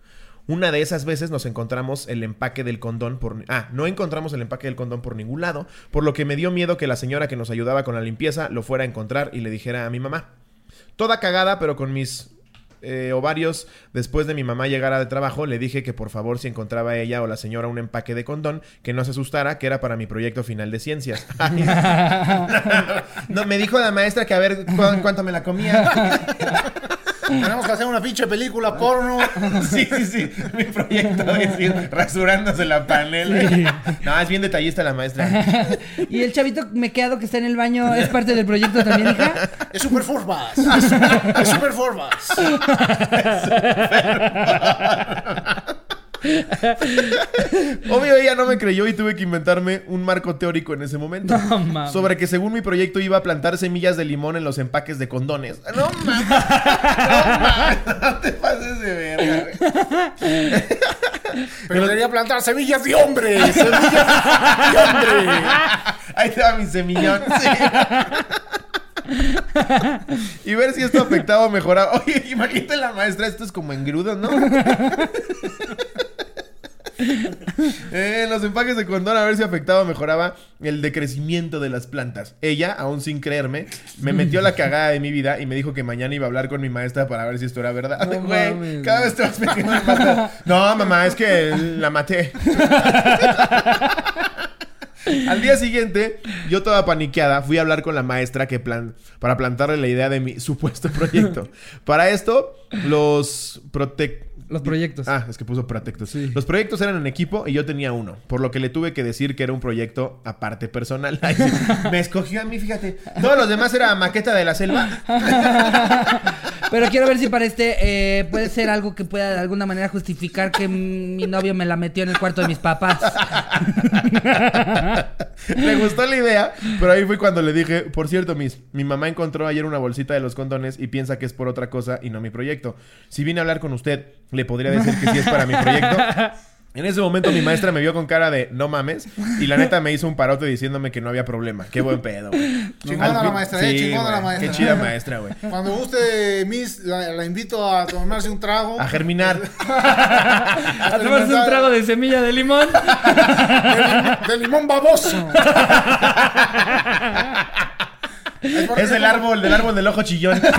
Una de esas veces nos encontramos el empaque del condón por... Ah, no encontramos el empaque del condón por ningún lado, por lo que me dio miedo que la señora que nos ayudaba con la limpieza lo fuera a encontrar y le dijera a mi mamá. Toda cagada, pero con mis eh, ovarios, después de mi mamá llegara de trabajo, le dije que por favor si encontraba ella o la señora un empaque de condón, que no se asustara, que era para mi proyecto final de ciencias. Ay, no, me dijo la maestra que a ver cu- cuánto me la comía. Tenemos que hacer una pinche película porno. Sí, sí, sí. Mi proyecto es ir rasurándose la panela. No, es bien detallista la maestra. ¿Y el chavito mequeado que está en el baño es parte del proyecto también, hija? Es super formas. Es, es super formas. Obvio, ella no me creyó y tuve que inventarme un marco teórico en ese momento. No mames. Sobre que según mi proyecto iba a plantar semillas de limón en los empaques de condones. No mames. No mames. No te pases de verga, güey. Pero quería plantar semillas de hombre. Semillas de hombre. Ahí te va mi semillón. Sí. y ver si esto afectaba o mejoraba. Oye, imagínate la maestra, esto es como engrudo, ¿no? Eh, en los empaques de condón a ver si afectaba o mejoraba el decrecimiento de las plantas. Ella, aún sin creerme, me metió la cagada de mi vida y me dijo que mañana iba a hablar con mi maestra para ver si esto era verdad. No Güey, mames, cada vez te vas metiendo en más. No, mamá, es que la maté. Al día siguiente, yo toda paniqueada, fui a hablar con la maestra que plan para plantarle la idea de mi supuesto proyecto. Para esto, los protec... Los proyectos. Ah, es que puso protectos. Sí. Los proyectos eran en equipo y yo tenía uno, por lo que le tuve que decir que era un proyecto aparte personal. Ay. Me escogió a mí, fíjate. Todos los demás era maqueta de la selva. Pero quiero ver si para este eh, puede ser algo que pueda de alguna manera justificar que mi novio me la metió en el cuarto de mis papás. Le gustó la idea, pero ahí fue cuando le dije, por cierto, Miss, mi mamá encontró ayer una bolsita de los condones y piensa que es por otra cosa y no mi proyecto. Si vine a hablar con usted, ¿le podría decir que sí es para mi proyecto? En ese momento mi maestra me vio con cara de no mames y la neta me hizo un parote diciéndome que no había problema. Qué buen pedo, güey. Chingona la maestra, eh, chingona la maestra. Qué chida maestra, güey. Cuando guste, Miss, la, la invito a tomarse un trago. A germinar. A tomarse un trago de semilla de limón. De, lim- de limón baboso. Es del árbol, del árbol del ojo chillón.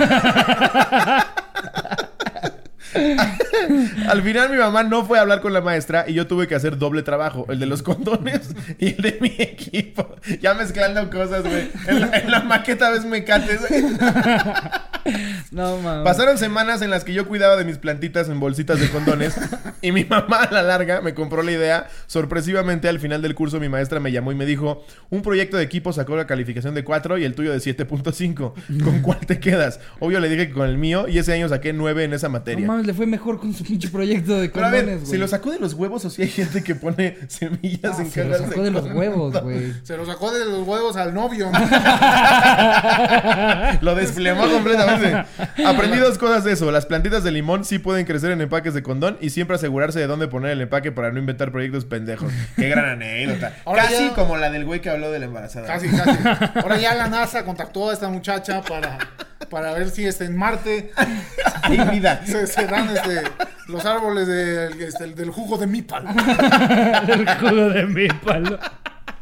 Al final mi mamá no fue a hablar con la maestra y yo tuve que hacer doble trabajo, el de los condones y el de mi equipo. Ya mezclando cosas, güey. En la, en la maqueta ves mecates. güey. No mames. Pasaron semanas en las que yo cuidaba de mis plantitas en bolsitas de condones y mi mamá a la larga me compró la idea. Sorpresivamente al final del curso mi maestra me llamó y me dijo, un proyecto de equipo sacó la calificación de 4 y el tuyo de 7.5. ¿Con cuál te quedas? Obvio le dije que con el mío y ese año saqué 9 en esa No materia. mames, le fue mejor con su pinche proyecto de Pero a ver, condones, güey. ¿se lo sacó de los huevos o si hay gente que pone semillas Ah, en se lo sacó de los condones? huevos, güey. Se lo sacó de los huevos al novio. Lo desflemó completamente. Aprendí dos cosas de eso. Las plantitas de limón sí pueden crecer en empaques de condón y siempre asegurarse de dónde poner el empaque para no inventar proyectos pendejos. Qué gran anécdota. Ahora Casi ya- como la del güey que habló de la embarazada. Casi, casi. Ahora ya la NASA contactó a esta muchacha para, para ver si este, en Marte Hay vida. se, se dan este, los árboles del- este, del jugo de mipal. El jugo de mi palo.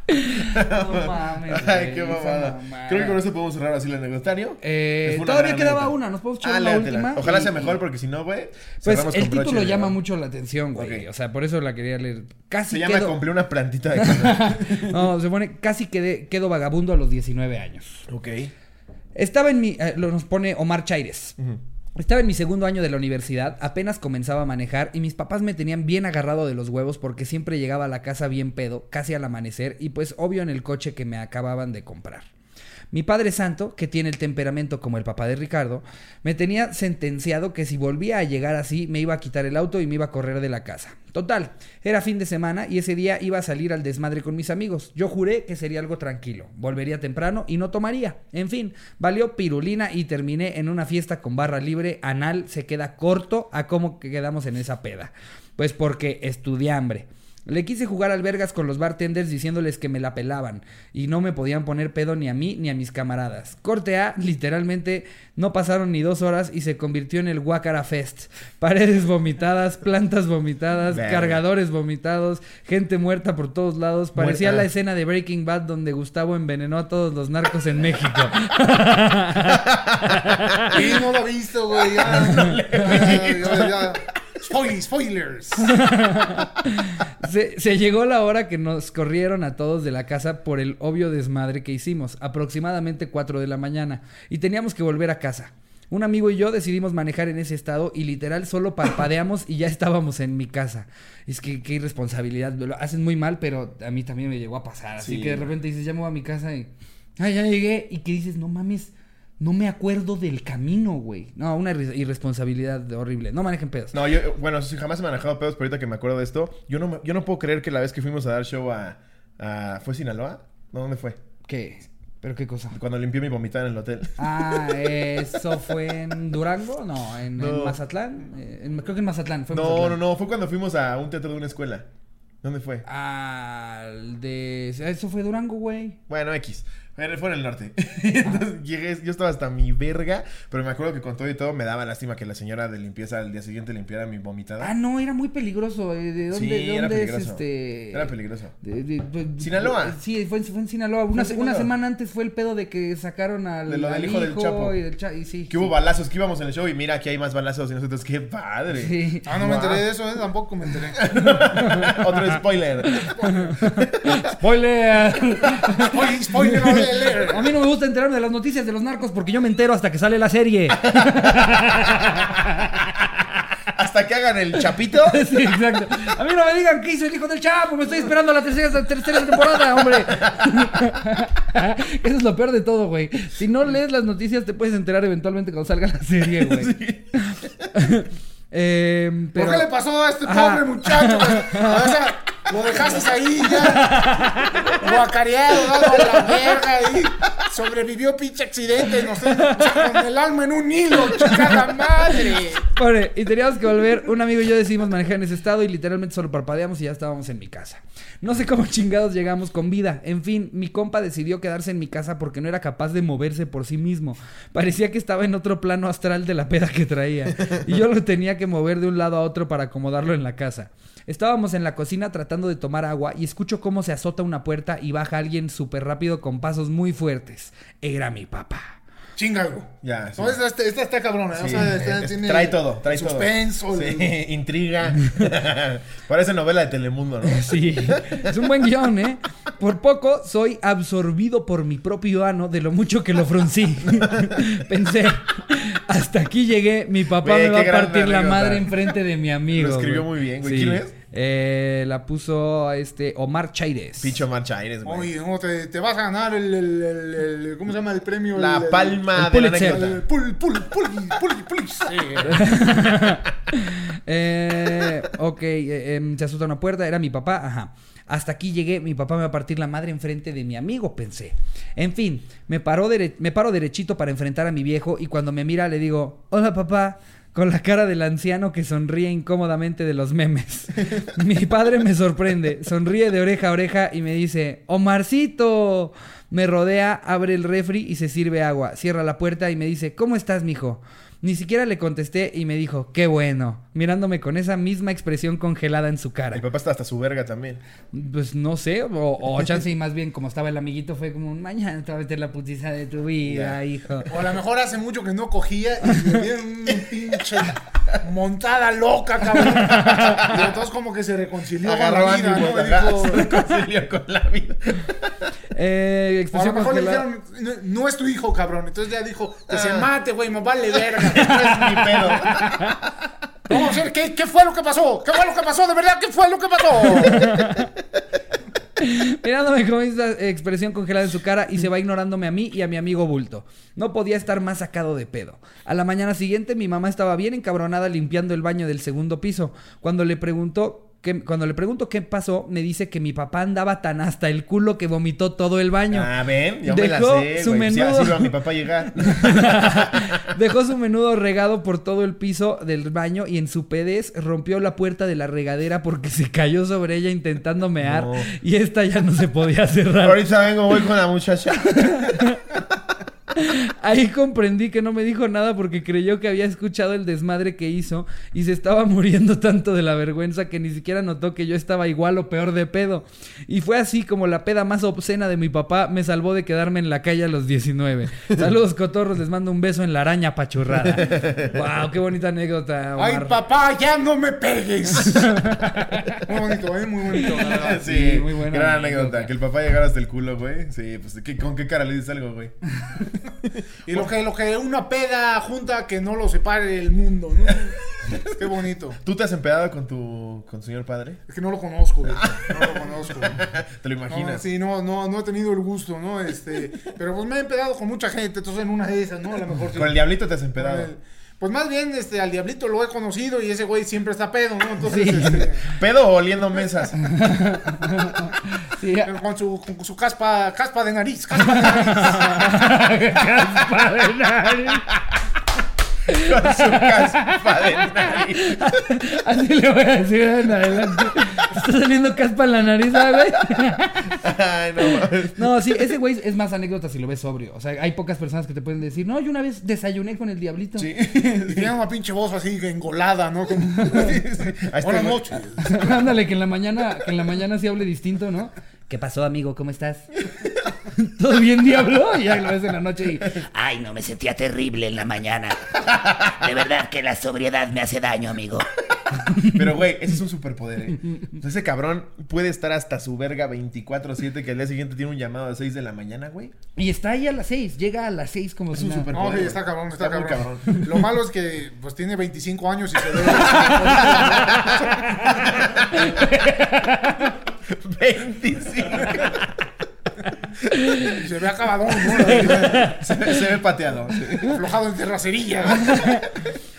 No mames. Ay, qué mamada. mamada. Creo que con eso podemos cerrar así el anecdotario. Eh, todavía quedaba una, nos podemos echar Ah, la léatela. última. Ojalá y- sea mejor porque si no, güey. Pues el título llama mucho la atención, güey. O sea, por eso la quería leer. Casi Se llama quedo... Compré una plantita de. No, se pone casi quedé, quedo vagabundo a los 19 años. ok. Estaba en mi... eh, lo nos pone Omar Chaires. Ujú. Estaba en mi segundo año de la universidad, apenas comenzaba a manejar y mis papás me tenían bien agarrado de los huevos porque siempre llegaba a la casa bien pedo, casi al amanecer y pues obvio en el coche que me acababan de comprar. Mi padre santo, que tiene el temperamento como el papá de Ricardo, me tenía sentenciado que si volvía a llegar así me iba a quitar el auto y me iba a correr de la casa. Total, era fin de semana y ese día iba a salir al desmadre con mis amigos. Yo juré que sería algo tranquilo, volvería temprano y no tomaría. En fin, valió pirulina y terminé en una fiesta con barra libre. Anal se queda corto a cómo que quedamos en esa peda. Pues porque estudié hambre. Le quise jugar albergas con los bartenders diciéndoles que me la pelaban y no me podían poner pedo ni a mí ni a mis camaradas. Corte A, literalmente no pasaron ni dos horas y se convirtió en el Guacara Fest. Paredes vomitadas, plantas vomitadas, cargadores vomitados, gente muerta por todos lados. Parecía Muerta. la escena de Breaking Bad donde Gustavo envenenó a todos los narcos en México. Y no lo he visto, güey. Ya, ya, ya, ya. Spoil- spoilers. Se, se llegó la hora que nos corrieron a todos de la casa por el obvio desmadre que hicimos, aproximadamente 4 de la mañana, y teníamos que volver a casa. Un amigo y yo decidimos manejar en ese estado y literal solo parpadeamos y ya estábamos en mi casa. Es que qué irresponsabilidad, lo hacen muy mal, pero a mí también me llegó a pasar. Así Sí. que de repente dices, ya me voy a mi casa y... Ay, ya llegué. Y que dices, no mames, no me acuerdo del camino, güey. No, una irre- irresponsabilidad horrible. No manejen pedos. No, yo, bueno, jamás he manejado pedos, pero ahorita que me acuerdo de esto, yo no, me- yo no puedo creer que la vez que fuimos a dar show a... a- ¿Fue Sinaloa? No, ¿dónde fue? ¿Qué? ¿Pero qué cosa? Cuando limpié mi vomitada en el hotel. Ah, ¿eso fue en Durango? No, en, en No. Mazatlán. Eh, en- creo que en Mazatlán. Fue en No, Mazatlán. no, no, fue cuando fuimos a un teatro de una escuela. ¿Dónde fue? Al de... Eso fue Durango, güey. Bueno, X. Fue en el norte. Entonces llegué, yo estaba hasta mi verga, pero me acuerdo que con todo y todo me daba lástima que la señora de limpieza al día siguiente limpiara mi vomitada. Ah, no, era muy peligroso. eh, ¿De dónde, Sí, de era dónde es peligroso. este...? Era peligroso. de- de- de- ¿Sinaloa? Sí, fue, en- fue en Sinaloa. Una, una semana antes fue el pedo de que sacaron al, De lo del al hijo del Chapo. y del cha- y sí, Que hubo balazos, que íbamos en el show y mira, aquí hay más balazos y nosotros, qué padre. Sí. Ah, no me enteré de eso, ¿eh? Tampoco me enteré. Otro spoiler. ¡Spoiler! Spoiler, spoiler. A mí no me gusta enterarme de las noticias de los narcos porque yo me entero hasta que sale la serie. Hasta que hagan el chapito. Sí, exacto. A mí no me digan qué hizo el hijo del Chapo, me estoy esperando la tercera, tercera temporada, hombre. Eso es lo peor de todo, güey. Si no lees las noticias, te puedes enterar eventualmente cuando salga la serie, güey. Eh, ¿Por qué le pasó a este Ajá. pobre muchacho? O sea, Lo dejaste ahí ya. Guacareado, dado a la verga ahí. Sobrevivió pinche accidente. No sé, con el alma en un hilo, chingada madre. Pobre, y teníamos que volver. Un amigo y yo decidimos manejar en ese estado y literalmente solo parpadeamos y ya estábamos en mi casa. No sé cómo chingados llegamos con vida. En fin, mi compa decidió quedarse en mi casa porque no era capaz de moverse por sí mismo. Parecía que estaba en otro plano astral de la peda que traía. Y yo lo tenía que mover de un lado a otro para acomodarlo en la casa. Estábamos en la cocina tratando de tomar agua y escucho cómo se azota una puerta y baja alguien súper rápido con pasos muy fuertes. Era mi papá. Chingalo. Ya, sí. No, esta, esta- esta está cabrona. o Sí, sea, esta es- tiene trae todo, trae suspenso, todo. Sí, intriga. Parece novela de Telemundo, ¿no? Sí, es un buen guion, ¿eh? Por poco soy absorbido por mi propio ano de lo mucho que lo fruncí. Pensé, hasta aquí llegué, mi papá Güey, me va a partir la madre enfrente de mi amigo. Lo escribió güey. muy bien, güey. ¿Quién es? Eh, la puso este Omar Chaires. Picho Marcha Aires, güey. Oye, no, te, te vas a ganar el, el, el- el- ¿Cómo se llama el premio? La El- el- palma el de la Pulitzer. anécdota. El pul, pul, pul, pul, pul, sí. Eh, ok, eh, em, se asusta una puerta, era mi papá, ajá. Hasta aquí llegué, mi papá me va a partir la madre enfrente de mi amigo, pensé. En fin, me, paró dere- me paro derechito para enfrentar a mi viejo y cuando me mira le digo, hola papá, con la cara del anciano que sonríe incómodamente de los memes. mi padre me sorprende, sonríe de oreja a oreja y me dice, Omarcito. Me rodea, abre el refri y se sirve agua. Cierra la puerta y me dice, ¿cómo estás, mijo? Ni siquiera le contesté y me dijo, qué bueno, mirándome con esa misma expresión congelada en su El cara. papá está hasta su verga también. Pues no sé, o, o chance y más bien como estaba el amiguito fue como, mañana te va a meter la putiza de tu vida, hijo. O a lo mejor hace mucho que no cogía y le dieron una pinche montada loca, cabrón. Y entonces como que se reconcilió Agarró con la vida, ¿no? Dijo- se reconcilió con la vida. Eh, o a lo expresión mejor le dijeron, no, no es tu hijo, cabrón. Entonces ya dijo, que se Ah. mate, güey, me vale verga. No es mi pedo. ¿Qué, ¿qué fue lo que pasó? ¿Qué fue lo que pasó? ¿De verdad qué fue lo que pasó? Mirándome con esa expresión congelada en su cara y se va ignorándome a mí y a mi amigo Bulto. No podía estar más sacado de pedo. A la mañana siguiente mi mamá estaba bien encabronada limpiando el baño del segundo piso. Cuando le preguntó qué- cuando le pregunto qué pasó, me dice que mi papá andaba tan hasta el culo que vomitó todo el baño. Ah, ven, yo me la Dejó sé, su. Sí, menudo. así veo a mi papá llegar. Dejó su menudo regado por todo el piso del baño y en su pedez rompió la puerta de la regadera porque se cayó sobre ella intentando mear No. y esta ya no se podía cerrar. Ahorita vengo, voy con la muchacha. Ahí comprendí que no me dijo nada porque creyó que había escuchado el desmadre que hizo y se estaba muriendo tanto de la vergüenza que ni siquiera notó que yo estaba igual o peor de pedo. Y fue así como la peda más obscena de mi papá me salvó de quedarme en la calle a los 19. Saludos cotorros, les mando un beso en la araña pachurrada. wow, qué bonita anécdota. Ay, Omar. papá, ya no me pegues. muy bonito, ¿eh? Muy bonito, verdad. Sí, Sí, muy buena Gran anécdota. anécdota. Que el papá llegara hasta el culo, güey. Sí, pues ¿qué- ¿con qué cara le dices algo, güey? Y lo que, lo que una peda junta que no lo separe el mundo, ¿no? Qué bonito. ¿Tú te has empedado con tu con señor padre? Es que no lo conozco, güey. No lo conozco. ¿Te lo No, imaginas? sí, no, no, no he tenido el gusto, ¿no? Este, pero pues me he empedado con mucha gente, entonces en una de esas, ¿no? A lo mejor sí. Con el diablito te has empedado. Pues más bien, este, al diablito lo he conocido y ese güey siempre está pedo, ¿no? Entonces, este, ¿Pedo o oliendo mesas? Sí, con su, con su caspa, caspa de nariz, caspa de nariz. caspa de nariz. Con su caspa de nariz. Así le voy a decir en adelante. Está saliendo caspa en la nariz, ¿ah, güey? Ay, no. No, sí, ese güey es más anécdota si lo ves sobrio. O sea, hay pocas personas que te pueden decir, no, yo una vez desayuné con el diablito. Sí. Y tenía una pinche voz así engolada, ¿no? Como, Buenas noches. Ándale, que en la mañana, que en la mañana sí hable distinto, ¿no? ¿Qué pasó, amigo? ¿Cómo estás? ¿Todo bien, diablo? Y ya lo ves en la noche y. Ay, no me sentía terrible en la mañana. De verdad que la sobriedad me hace daño, amigo. Pero, güey, ese es un superpoder, ¿eh? Ese cabrón puede estar hasta su verga 24-7 que al día siguiente tiene un llamado a 6 de la mañana, güey. Y está ahí a las seis, llega a las seis como Es si un nada. super- No, sí, está cabrón, está, cabrón. cabrón. Lo malo es que pues tiene 25 años y se ve. 25. y se ve acabadón, ¿no? se, ve- se ve pateado. Aflojado en terracería.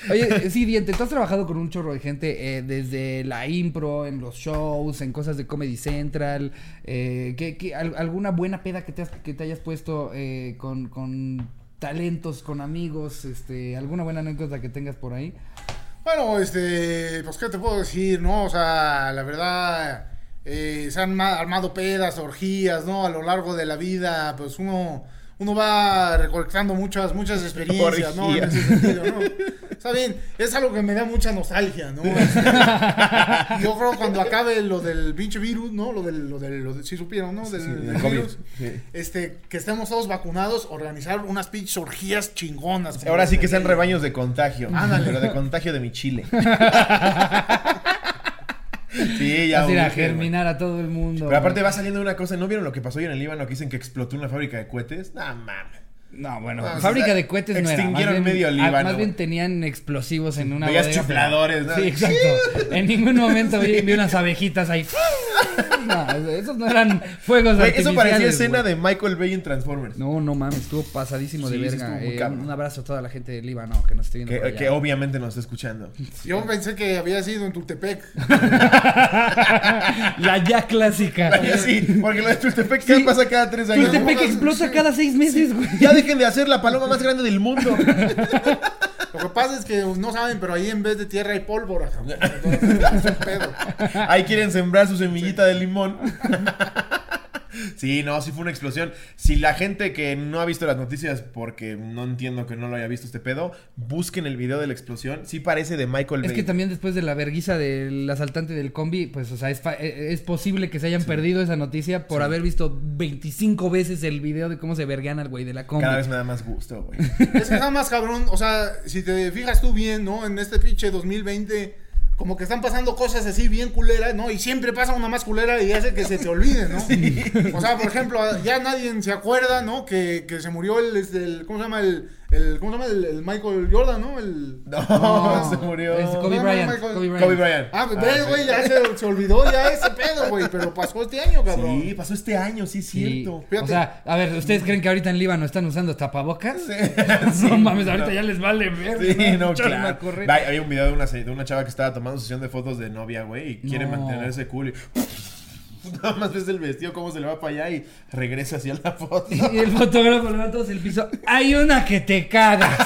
Oye, sí, Diente, tú has trabajado con un chorro de gente eh, desde la impro, en los shows, en cosas de Comedy Central. Eh, ¿qué- qué- al- ¿Alguna buena peda que te, has- que te hayas puesto eh, con, con talentos, con amigos? Este, ¿Alguna buena anécdota que tengas por ahí? Bueno, este, pues, ¿qué te puedo decir, no? O sea, la verdad, eh, se han ma- armado pedas, orgías, ¿no? A lo largo de la vida, pues uno, uno va recolectando muchas, muchas experiencias, ¿no? En ese sentido, ¿no? Está bien, es algo que me da mucha nostalgia, ¿no? Este, yo creo cuando acabe lo del pinche virus, ¿no? Lo del, lo del, lo de- sí supieron, ¿no? Del, Sí, del virus. Sí. Este, que estemos todos vacunados, organizar unas pinches orgías chingonas. Ahora sí que sean rebaños de contagio. Ándale. Pero de contagio de mi chile. sí, ya. Vas a ir a germinar a todo el mundo. Pero aparte va saliendo una cosa. ¿No vieron lo que pasó hoy en el Líbano? Que dicen que explotó una fábrica de cohetes. No mames. No, bueno, No, fábrica o sea, de cohetes no era. Más extinguieron bien, medio ah, Líbano, Más bien tenían explosivos en una Veías bodega, chifladores, ¿no? Sí, exacto. En ningún momento vi, vi unas abejitas ahí. No, esos no eran fuegos Güey, eso parecía artificiales, escena de Michael Bay en Transformers. No, no mames, estuvo pasadísimo Sí, de verga. Eh, un abrazo a toda la gente de Líbano que nos esté viendo. por Que, allá. que obviamente nos está escuchando. Yo pensé que había sido en Tultepec. La ya clásica. sí, porque lo de Tultepec ¿qué Sí. pasa cada tres años. Tultepec explota cada seis meses, güey. Dejen de hacer la paloma más grande del mundo. Lo que pasa es que no saben, pero ahí en vez de tierra hay pólvora. cabrón. Entonces, es un pedo. Ahí quieren sembrar su semillita de limón. Sí, no, sí fue una explosión. Si la gente que no ha visto las noticias, porque no entiendo que no lo haya visto este pedo, busquen el video de la explosión. Sí parece de Michael Es Bay. que también después de la verguiza del asaltante del combi, pues, o sea, es, fa- eh, es posible que se hayan perdido esa noticia por haber visto 25 veces el video de cómo se verguean al güey de la combi. Cada vez me da más gusto, güey. Es que nada más, cabrón. O sea, si te fijas tú bien, ¿no? En este pinche 2020, como que están pasando cosas así bien culeras, ¿no? Y siempre pasa una más culera y hace que se te olvide, ¿no? O sea, por ejemplo, ya nadie se acuerda, ¿no? Que, que se murió el, este, el- ¿cómo se llama? El, el ¿cómo se llama? El, el Michael Jordan, ¿no? El... No, No, se murió. es Kobe No, Bryant. Michael- Kobe Bryant. Kobe Bryant. Ah, pues, Ah, sí. güey, ya se, se olvidó ya ese pedo, güey, pero pasó este año, cabrón. Sí, pasó este año, sí, es Sí. cierto. Fíjate. O sea, a ver, ¿ustedes creen que ahorita en Líbano están usando tapabocas? no mames, ahorita ya les vale ver. Sí, no, claro. Hay un video de una, de una chava que estaba tomando sesión de fotos de novia, güey, y quiere No. mantenerse cool. Y... Nada más ves el vestido, cómo se le va para allá y regresa hacia la foto. Y el fotógrafo levanta todo el piso. Hay una que te cagas.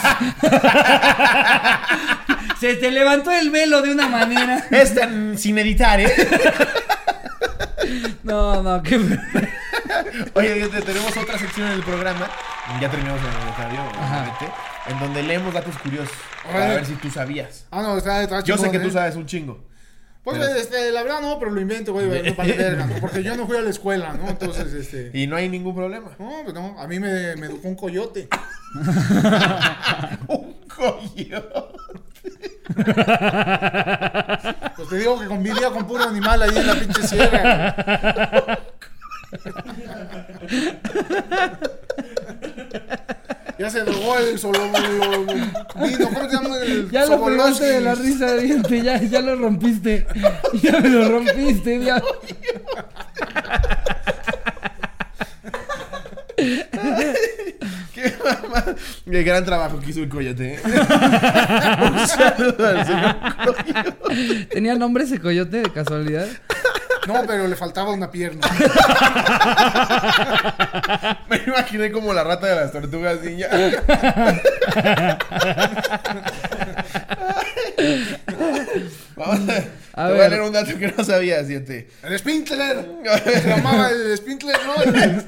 Se te levantó el velo de una manera. Es tan sin editar, ¿eh? No, no, qué. Oye, tenemos otra sección en el programa. Ya terminamos el anecdotario, obviamente, en donde leemos datos curiosos. Para ver si tú sabías. Ah, no, está, está Yo sé que tú ¿eh? sabes un chingo. Pues, Pero- este, la verdad no, pero lo invento, güey, no para verga, ¿no? Porque yo no fui a la escuela, ¿no? Entonces, este... Y no hay ningún problema. No, pues no, a mí me, me educó un coyote. un coyote. Pues te digo que convivía con puro animal ahí en la pinche sierra. Ya se drogó el solo lo- vino, ¿cómo? El Ya lo pegaste de la risa, diente. Ya, ya lo rompiste. Ya me lo rompiste, diablo. Qué mamá. Qué gran trabajo que hizo el coyote. ¿eh? un saludo al señor coyote. ¿Tenía nombre ese coyote de casualidad? No, pero le faltaba una pierna. Me imaginé como la rata de las tortugas niña. Vamos a, A te voy a ver. leer un dato que no sabías, siete. El Spintler. Se llamaba el Spintler, ¿no?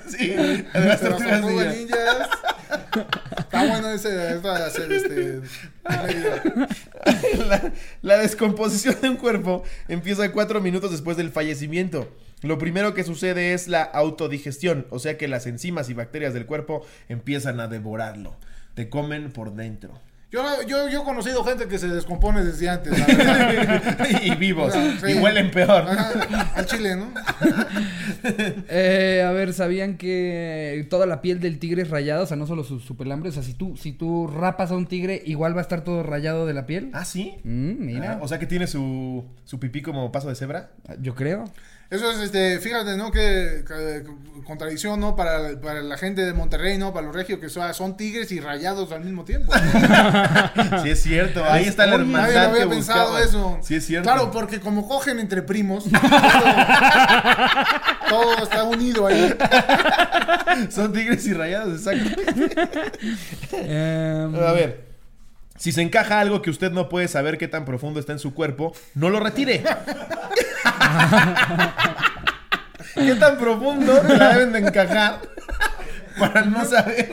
Sí, el las tortugas ninjas. Está bueno ese, ese hacer este. La, la descomposición de un cuerpo empieza cuatro minutos después del fallecimiento. Lo primero que sucede es la autodigestión, o sea que las enzimas y bacterias del cuerpo empiezan a devorarlo. Te comen por dentro. Yo, yo, yo he conocido gente que se descompone desde antes, la verdad. y vivos. Sí. Y huelen peor. Ajá, al chile, ¿no? Eh, a ver, ¿sabían que toda la piel del tigre es rayada? O sea, no solo su, su pelambre. O sea, si tú, si tú rapas a un tigre, igual va a estar todo rayado de la piel. Ah, sí. Mm, mira, Ah, o sea que tiene su, su pipí como paso de cebra. yo creo. Eso es, este, fíjate, ¿no? Que, que- contradicción, ¿no? Para, para la gente de Monterrey, ¿no? Para los regios, que son, son tigres y rayados al mismo tiempo. Sí, es cierto, ahí está la hermandad Nadie lo había que pensado buscaban. eso. Sí, es cierto. Claro, porque como cogen entre primos, todo, todo está unido ahí. Son tigres y rayados, exacto. Em, A ver. Si se encaja algo que usted no puede saber qué tan profundo está en su cuerpo, no lo retire. ¿Qué tan profundo la deben de encajar para no saber?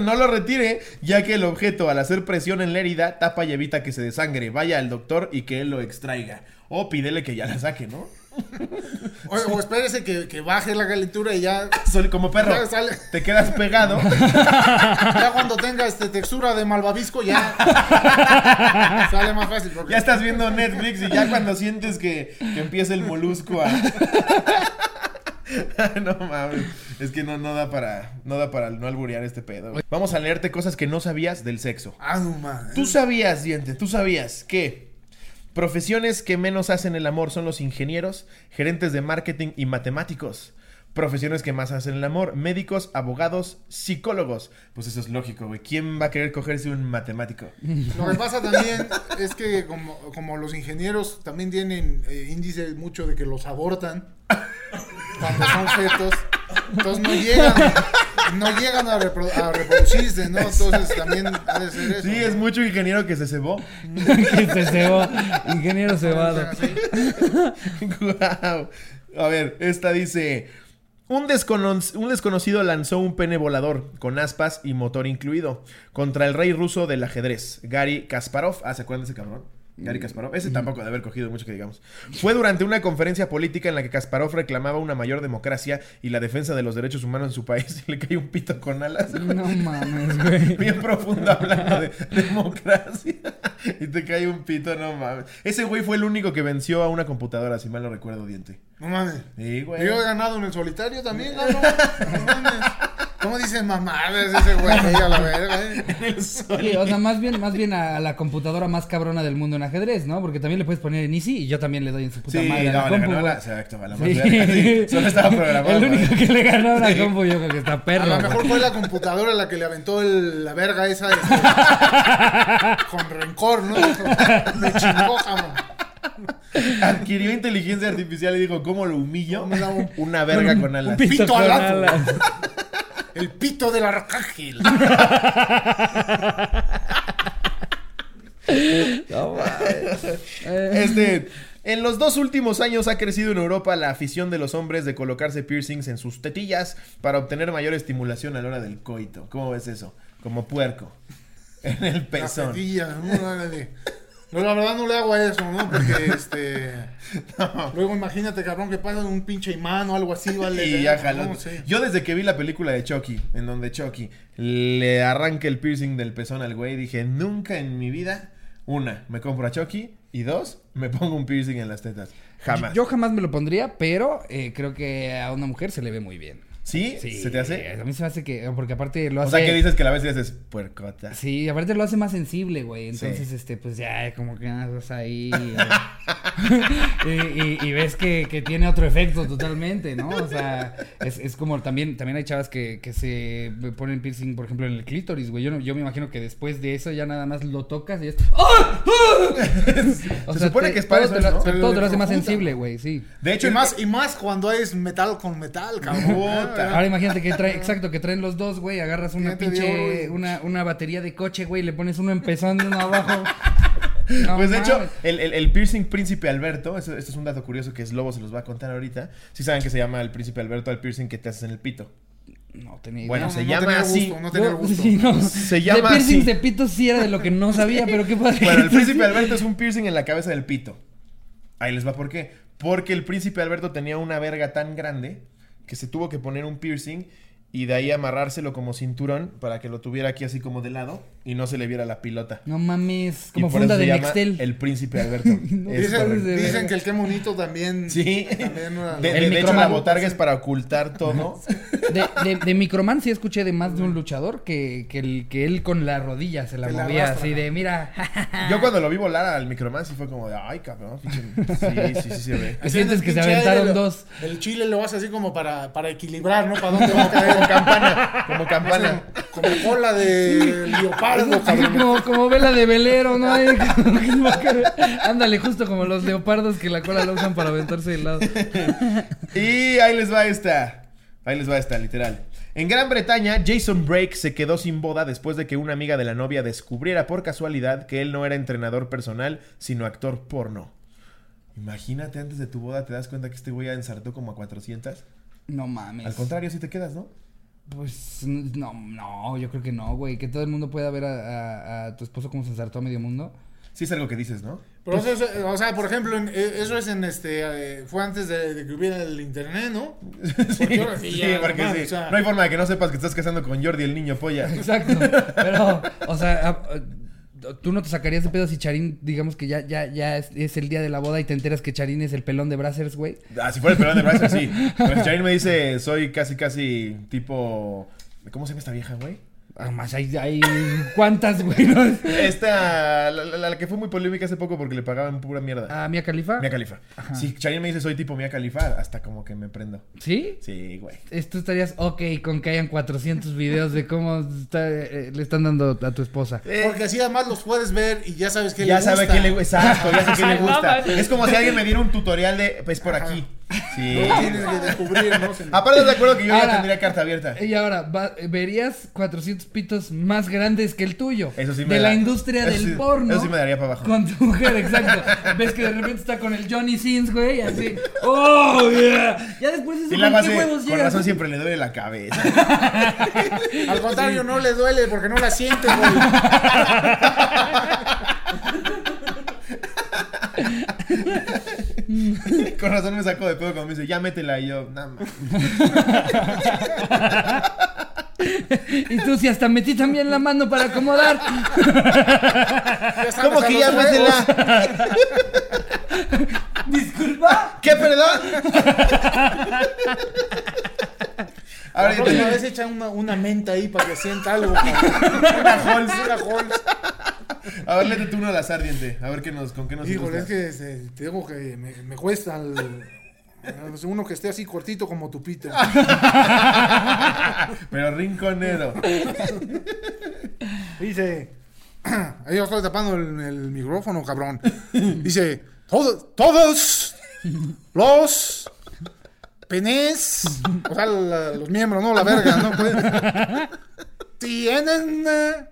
No lo retire, ya que el objeto al hacer presión en la herida tapa y evita que se desangre. Vaya al doctor y que él lo extraiga. O pídele que ya la saque, ¿no? O, o espérese que, que baje la calentura y ya, Como perro, Ya sale. te quedas pegado. ya cuando tenga este textura de malvavisco ya sale más fácil. Porque Ya estás viendo Netflix y ya cuando sientes que, que empieza el molusco a. no mames. Es que no, no da para. No da para no alburear este pedo. Vamos a leerte cosas que no sabías del sexo. Ah, no mames. Tú sabías, diente, tú sabías que profesiones que menos hacen el amor son los ingenieros, gerentes de marketing y matemáticos. Profesiones que más hacen el amor, médicos, abogados, psicólogos. Pues eso es lógico, güey. ¿Quién va a querer cogerse un matemático? Lo que pasa también es que como, los ingenieros también tienen eh, índice mucho de que los abortan cuando son fetos, entonces no llegan, no llegan a, repro- a reproducirse, ¿no? Entonces también ha de ser eso. Sí, es mucho ingeniero que se cebó. que se cebó. Ingeniero cebado. A ver, esta dice: un, descono- un desconocido lanzó un pene volador con aspas y motor incluido contra el rey ruso del ajedrez, Gary Kasparov. Ah, ¿se acuerdan de ese cabrón? Gary Kasparov. Ese tampoco de haber cogido mucho que digamos. Fue durante una conferencia política en la que Kasparov reclamaba una mayor democracia y la defensa de los derechos humanos en su país y le cayó un pito con alas. No mames, güey. Bien profundo hablando de democracia. Y te cae un pito, no mames. Ese güey fue el único que venció a una computadora, si mal no recuerdo, diente. No mames. Sí, güey. Yo he ganado en el solitario también, ¿no? No mames. ¿Cómo dicen mamadas ese güey a la verga? Sí, o sea, más bien, más bien a la computadora más cabrona del mundo en ajedrez, ¿no? Porque también le puedes poner en Easy y yo también le doy en su puta Sí, madre a la no, le compu, ganó la- exacto, a la Sí. más sí. Solo estaba programado. El único que le ganó a la Sí. compu yo creo que está perro. A lo güey. mejor fue la computadora la que le aventó el- la verga esa este, con rencor, ¿no? Me chingó, jamón. Adquirió inteligencia artificial y dijo, ¿cómo lo humillo? Me da un- Una verga con Un alas. pito Pito con alazo. alas. El pito del arcángel. No mames. Este, en los dos últimos años ha crecido en Europa la afición de los hombres de colocarse piercings en sus tetillas para obtener mayor estimulación a la hora del coito. ¿Cómo ves eso? Como puerco. En el La pezón. tetilla, ¿no? No, la verdad no le hago a eso, ¿no? Porque este. Luego imagínate, cabrón, que pasa un pinche imán o algo así, ¿vale? Y ya jaló. No, sí. Yo desde que vi la película de Chucky, en donde Chucky le arranca el piercing del pezón al güey, dije, nunca en mi vida, una, me compro a Chucky, y dos, me pongo un piercing en las tetas. Jamás. Yo jamás me lo pondría, pero eh, creo que a una mujer se le ve muy bien. ¿Sí? Sí, ¿Se te hace? A mí se me hace que. Porque aparte lo O hace. sea, que dices que la vez y dices, puercota. Sí, aparte lo hace más sensible, güey. Entonces, Sí. este, pues ya, como que andas ahí. y, y- y ves que, que tiene otro efecto totalmente, ¿no? O sea, es, es como también, también hay chavas que, que se ponen piercing, por ejemplo, en el clítoris, güey. Yo, yo me imagino que después de eso ya nada más lo tocas y es. ¡Ah! ¡Ah! Se supone te- que es para todo eso, todo te lo hace más sensible, güey, sí. De hecho, y, más, y más cuando es metal con metal, cabrón. Ahora imagínate que trae, exacto, que traen los dos, güey, agarras una dio, pinche, una, una batería de coche, güey, le pones uno empezando y uno abajo. No pues de hecho, el, el- el piercing Príncipe Alberto, esto es un dato curioso que es Lobo se los va a contar ahorita. Si saben que se llama el Príncipe Alberto al piercing que te haces en el pito. No tenía idea. Bueno, No, se no llama gusto, no tenía Yo- gusto. sí, no. Se llama de piercing de pito sí era de lo que no sabía, pero qué padre. Bueno, el Príncipe Alberto es un piercing en la cabeza del pito. Ahí les va por qué. Porque el Príncipe Alberto tenía una verga tan grande que se tuvo que poner un piercing y de ahí amarrárselo como cinturón para que lo tuviera aquí así como de lado y no se le viera la pilota. No mames, Y como por funda eso se de llama Nextel. El príncipe Alberto. No, Dicen, dicen que el qué bonito también. Sí. también una- De, El de- de hecho, microman. la botarga es para ocultar todo. De, de, de Microman sí escuché de más de un luchador que, que, el, que él con la rodilla se la Que la movía así de, mira. Yo cuando lo vi volar al microman sí fue como de, ay, cabrón. Sí, sí, sí se ve. Sientes que se aventaron lo- dos. El chile lo hace así como para, para equilibrar, ¿no? Para dónde va a caer. Como campana, como campana. Como cola de leopardo, cabrón. como, como vela de velero, ¿no? Caer. Ándale, justo como los leopardos que la cola la usan para aventarse del lado. Y ahí les va esta. Ahí les va esta, literal. En Gran Bretaña, Jason Brake se quedó sin boda después de que una amiga de la novia descubriera por casualidad que él no era entrenador personal, sino actor porno. Imagínate, antes de tu boda te das cuenta que este güey ya ensartó como a 400. No mames. Al contrario, si te quedas, ¿no? Pues no, no, yo creo que no, güey. Que todo el mundo pueda ver a, a- a tu esposo como se ensartó a medio mundo. Sí es algo que dices, ¿no? Pero eso es, eh, o sea, por ejemplo, en- eh, eso es en este, eh, fue antes de, de que hubiera el internet, ¿no? Porque sí, Sí, ya, porque sí. o sea, No hay forma de que no sepas que estás casando con Jordi, el niño polla. Exacto. Pero, o sea, a- a- tú no te sacarías de pedo si Charín, digamos que ya, ya, ya es, es el día de la boda y te enteras que Charín es el pelón de Brazzers, güey. Ah, si fuera el pelón de Bryson, sí. Pero si Charín me dice, soy casi, casi tipo. ¿Cómo se llama esta vieja, güey? Además, hay, hay cuántas, güey. ¿no? Esta, la, la- la que fue muy polémica hace poco porque le pagaban pura mierda. ¿A Mia Khalifa? Mia Califa. Si Charín me dice, soy tipo Mia Califa, hasta como que me prendo. ¿Sí? Sí, güey. Esto estarías ok con que hayan 400 videos de cómo está, eh, le están dando a tu esposa. Porque así además los puedes ver y ya sabes que ya le gusta. sabe que le gusta. Exacto, ya sé que le gusta. Es como si alguien me diera un tutorial de, pues por aquí. Sí. Lo tienes que descubrir, ¿no? Se- Aparte, de acuerdo que yo Ahora- ya tendría carta abierta. Y ahora, va- verías 400 pitos más grandes que el tuyo. Eso sí me De da- la industria eso del sí- porno. eso sí me daría para abajo. Con tu mujer, exacto. Ves que de repente está con el Johnny Sins, güey, así. ¡Oh, yeah! Ya después de eso, Y la ¿con qué base, huevos con llegas? razón siempre le duele la cabeza. Al contrario, no le duele porque no la siente, güey. Con razón me saco de pedo cuando me dice, ya métela. Y yo, nada más. Y tú, si hasta metí también la mano para acomodar. ¿Cómo que ya métela? Disculpa. ¿Qué, perdón? Yo próxima te- vez echa una, una menta ahí para que sienta algo. Una Halls, una Halls. A ver, léete tú uno al azar, diente. A ver qué nos, con qué nos Híjole, es que este, te digo que me, me cuesta el- uno que esté así cortito como tu pito. Pero rinconero. Dice, ahí yo estoy tapando el, el micrófono, cabrón. Dice, "Todo- todos los penes, o sea, los miembros, no la verga, no Pues, tienen eh,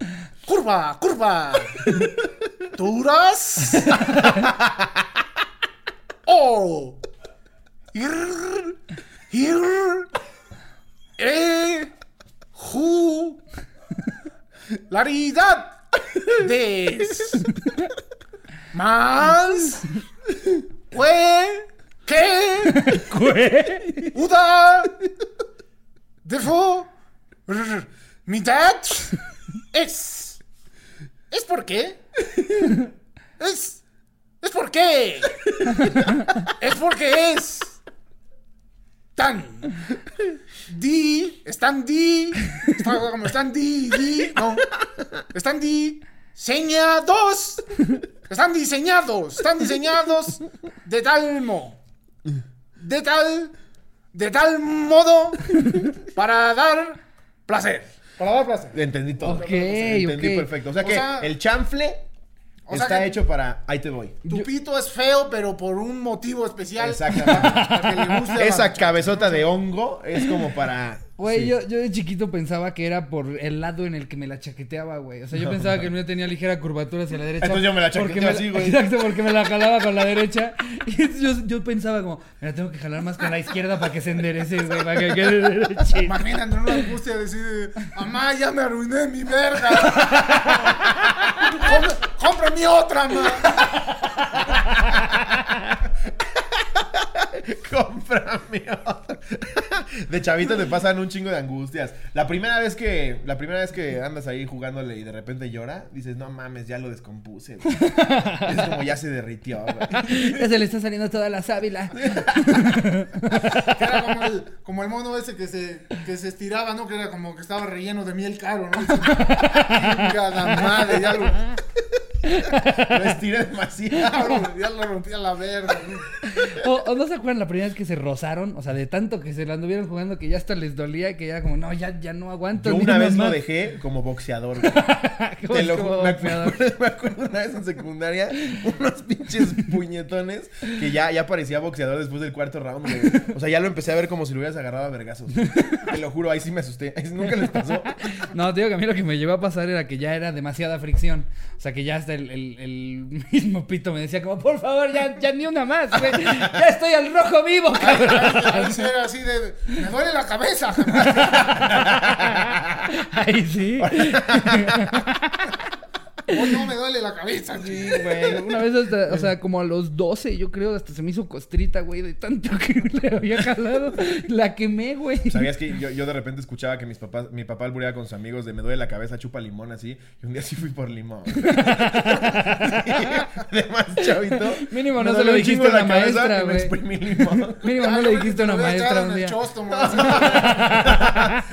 curva, curva, duras. O. Ir, ir, e, ju, Laridad des más fue que uda defo mitad es es por qué es es por qué es porque es tan. Di. Están di están di di no. Están diseñados están diseñados están diseñados de tal mo de tal de tal modo para dar placer para dar placer Entendí todo. Ok, Entendí ok. perfecto. O sea O que sea- el chanfle o sea está que- hecho para. Ahí te voy. tu pito es feo pero por un motivo especial Exactamente. para que le guste a la Esa cabezota de hongo es como para. Güey, sí. yo, yo de chiquito pensaba que era por el lado en el que me la chaqueteaba, güey. O sea, yo pensaba que el mío tenía ligera curvatura hacia la derecha. Entonces yo me la me así, güey. Exacto, porque me la jalaba con la derecha. Y yo, yo pensaba como, me la tengo que jalar más con la izquierda para que se enderece, güey, para que quede derechita. Imagínate una angustia de decir, mamá, ya me arruiné mi verga. compra mi otra, mamá. Cómprame otro. De chavito te pasan un chingo de angustias. La primera vez que, la primera vez que andas ahí jugándole y de repente llora, dices, no mames, ya lo descompuse. güey". Es como ya se derritió, güey. Ya se le está saliendo toda la sábila. Que era como el, como el mono ese que se, que se estiraba, ¿no? Que era como que estaba relleno de miel caro, ¿no? Cada madre, ya lo, Lo estiré demasiado. ya lo rompía la verga. ¿no? O, o no se acuerdan la primera vez que se rozaron, o sea, de tanto que se la anduvieron jugando que ya hasta les dolía que ya como, no, ya, ya no aguanto. Yo una vez más. lo dejé como boxeador. Te lo como me boxeador. acuerdo, me acuerdo una vez en secundaria, unos pinches puñetones que ya, ya parecía boxeador después del cuarto round. güey. O sea, ya lo empecé a ver como si lo hubieras agarrado a vergazos. Te lo juro, ahí sí me asusté. Ahí nunca les pasó. No, te digo que a mí lo que me llevó a pasar era que ya era demasiada fricción. O sea, que ya hasta el, el- el mismo pito me decía como, por favor, ya, ya ni una más, güey. Ya estoy al rojo vivo, cabrón. Era así de, me duele la cabeza. Ahí sí. Hoy no me duele la cabeza. Sí, güey. Una vez hasta, o sea, como a los 12, yo creo, hasta se me hizo costrita, güey, de tanto que le había jalado. La quemé, güey. ¿Sabías que yo, yo de repente escuchaba que mis papás, mi papá albureaba con sus amigos de me duele la cabeza, chupa limón así? Y un día sí fui por limón. de más chavito. Mínimo no se lo dijiste a la cabeza maestra, me exprimí limón. Mínimo no le dijiste a una maestra un en el día. así.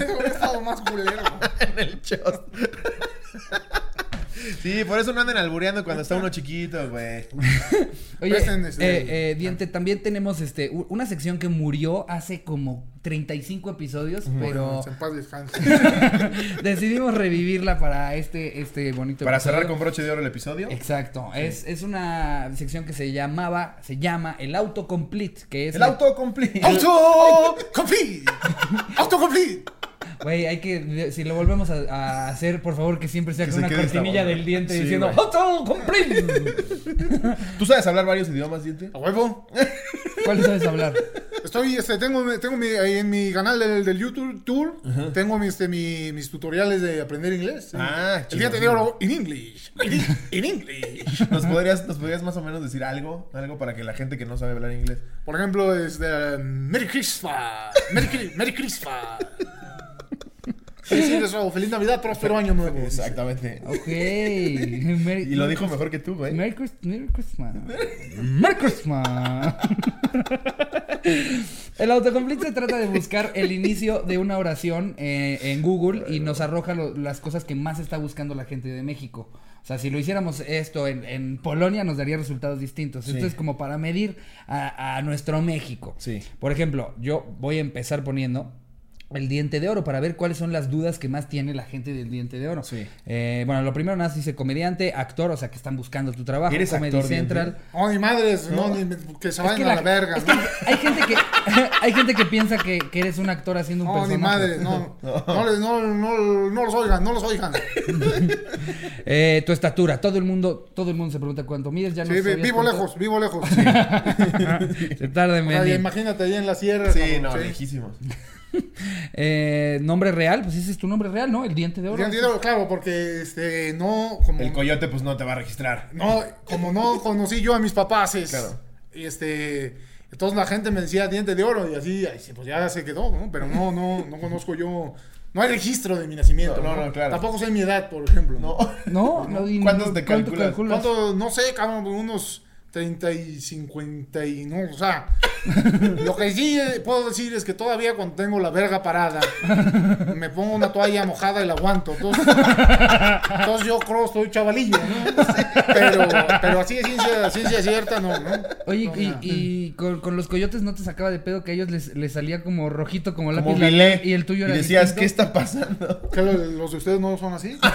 Hubiera estado más culero. en el chos. Sí, por eso no anden albureando cuando está uno chiquito, güey. Oye, eh, eh, Diente, también tenemos este una sección que murió hace como 35 episodios, pero En paz descanse. decidimos revivirla para este, este bonito Para episodio. cerrar con broche de oro el episodio. Exacto, es, es una sección que se llamaba, se llama el autocomplete, que es... El autocomplete. ¡Auto! ¡Complete! ¡Auto complete! Güey, hay que, si lo volvemos a, a hacer, por favor, que siempre sea Que con se una cortinilla del diente Sí, diciendo güey. autocomplete. ¿Tú sabes hablar varios idiomas, Diente? ¿A huevo? ¿Cuál sabes hablar? Estoy, este, tengo, tengo mi, ahí en mi canal del, del YouTube Tour, tengo mi, este, mi- mis tutoriales de aprender inglés. sí. Ah, El de chido. oro in English. In, in English. ¿Nos podrías, ¿Nos podrías más o menos decir algo? Algo para que la gente que no sabe hablar inglés. Por ejemplo, es de Merry Christmas. Merry, Merry Christmas. Feliz Navidad, próspero año nuevo. Exactamente. Ok. Y lo dijo mejor que tú, güey. Merry, Christ- Merry Christmas. Merry Christmas. El autocomplete se trata de buscar el inicio de una oración eh, en Google y nos arroja lo- las cosas que más está buscando la gente de México. O sea, si lo hiciéramos esto en, en Polonia nos daría resultados distintos. Esto Sí. es como para medir a, a nuestro México. Sí. Por ejemplo, yo voy a empezar poniendo el diente de oro para ver cuáles son las dudas que más tiene la gente del diente de oro. Sí. Eh, bueno, lo primero nada dice comediante, actor, o sea que están buscando tu trabajo. ¿Eres Comedy actor, Central. Diente? No, ni madres, no, No. ni, que se Es vayan que a la- la verga. es que hay gente que hay gente que piensa que, que eres un actor haciendo un No, ni personaje. madres, no. No, les- no, no, no los oigan, no los oigan. Eh, tu estatura, todo el mundo, todo el mundo se pregunta cuánto mides, ya no Sí, vivo cuánto- lejos, vivo lejos. Se tarda en O sea, venir. imagínate ahí en la sierra. Sí, no, sí. lejísimos. Eh, nombre real, pues ese es tu nombre real, ¿no? El diente de oro. Claro, porque este, no, como. El coyote, pues no te va a registrar. No, como no conocí yo a mis papás, Claro. y este, entonces la gente me decía diente de oro y así, pues ya se quedó, ¿no? Pero no, no, no conozco yo, no hay registro de mi nacimiento, No, ¿no? claro. Tampoco sé mi edad, por ejemplo. No. No, no, ¿Cuántos te ¿cuánto calculas? ¿Cuánto? No sé, cabrón, unos 30 y 50 y no, o sea, lo que sí eh, puedo decir es que todavía cuando tengo la verga parada, me pongo una toalla mojada y la aguanto. Entonces, entonces yo creo que estoy chavalillo, ¿no? Pero, pero así de ciencia, ciencia cierta, no, ¿no? Oye, No, y, no. y con, con los coyotes no te sacaba de pedo que a ellos les, les salía como rojito como lápiz Como bilé. y el tuyo Y era decías, distinto? ¿qué está pasando? ¿Qué, lo- los de ustedes no son así?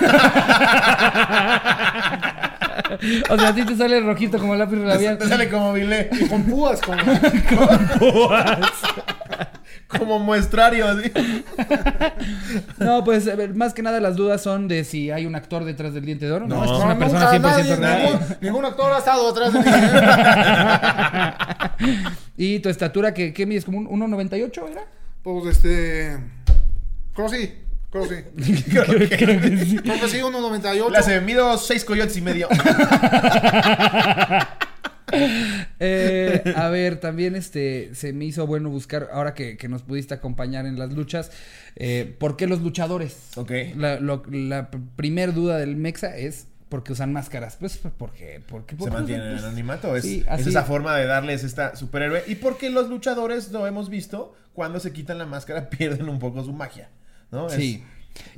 O sea, a ti te sale rojito como lápiz labial. Te sale como bilé. Y con púas, como... Como muestrario, así. No, pues a ver, más que nada las dudas son de si hay un actor detrás del diente de oro. No, No. es No, una persona nunca 100% nadie, real. ningún, ningún actor ha estado atrás de mí. ¿eh? Y tu estatura, ¿qué, qué mides? ¿Como un 1.98 era? Pues este. Creo sí, creo sí. Creo que- Creo que sí. Creo que sí, 1.98. Le hace, mido seis coyotes y medio. Eh, a ver, también este se me hizo bueno buscar, ahora que, que nos pudiste acompañar en las luchas, eh, ¿por qué los luchadores? Ok. La, lo- la primer duda del Mexa es ¿por qué usan máscaras? Pues porque, porque, Se mantiene en pues, anonimato. Es, sí, es esa forma de darles esta superhéroe. Y porque los luchadores, lo hemos visto, cuando se quitan la máscara pierden un poco su magia. ¿No? Es- Sí.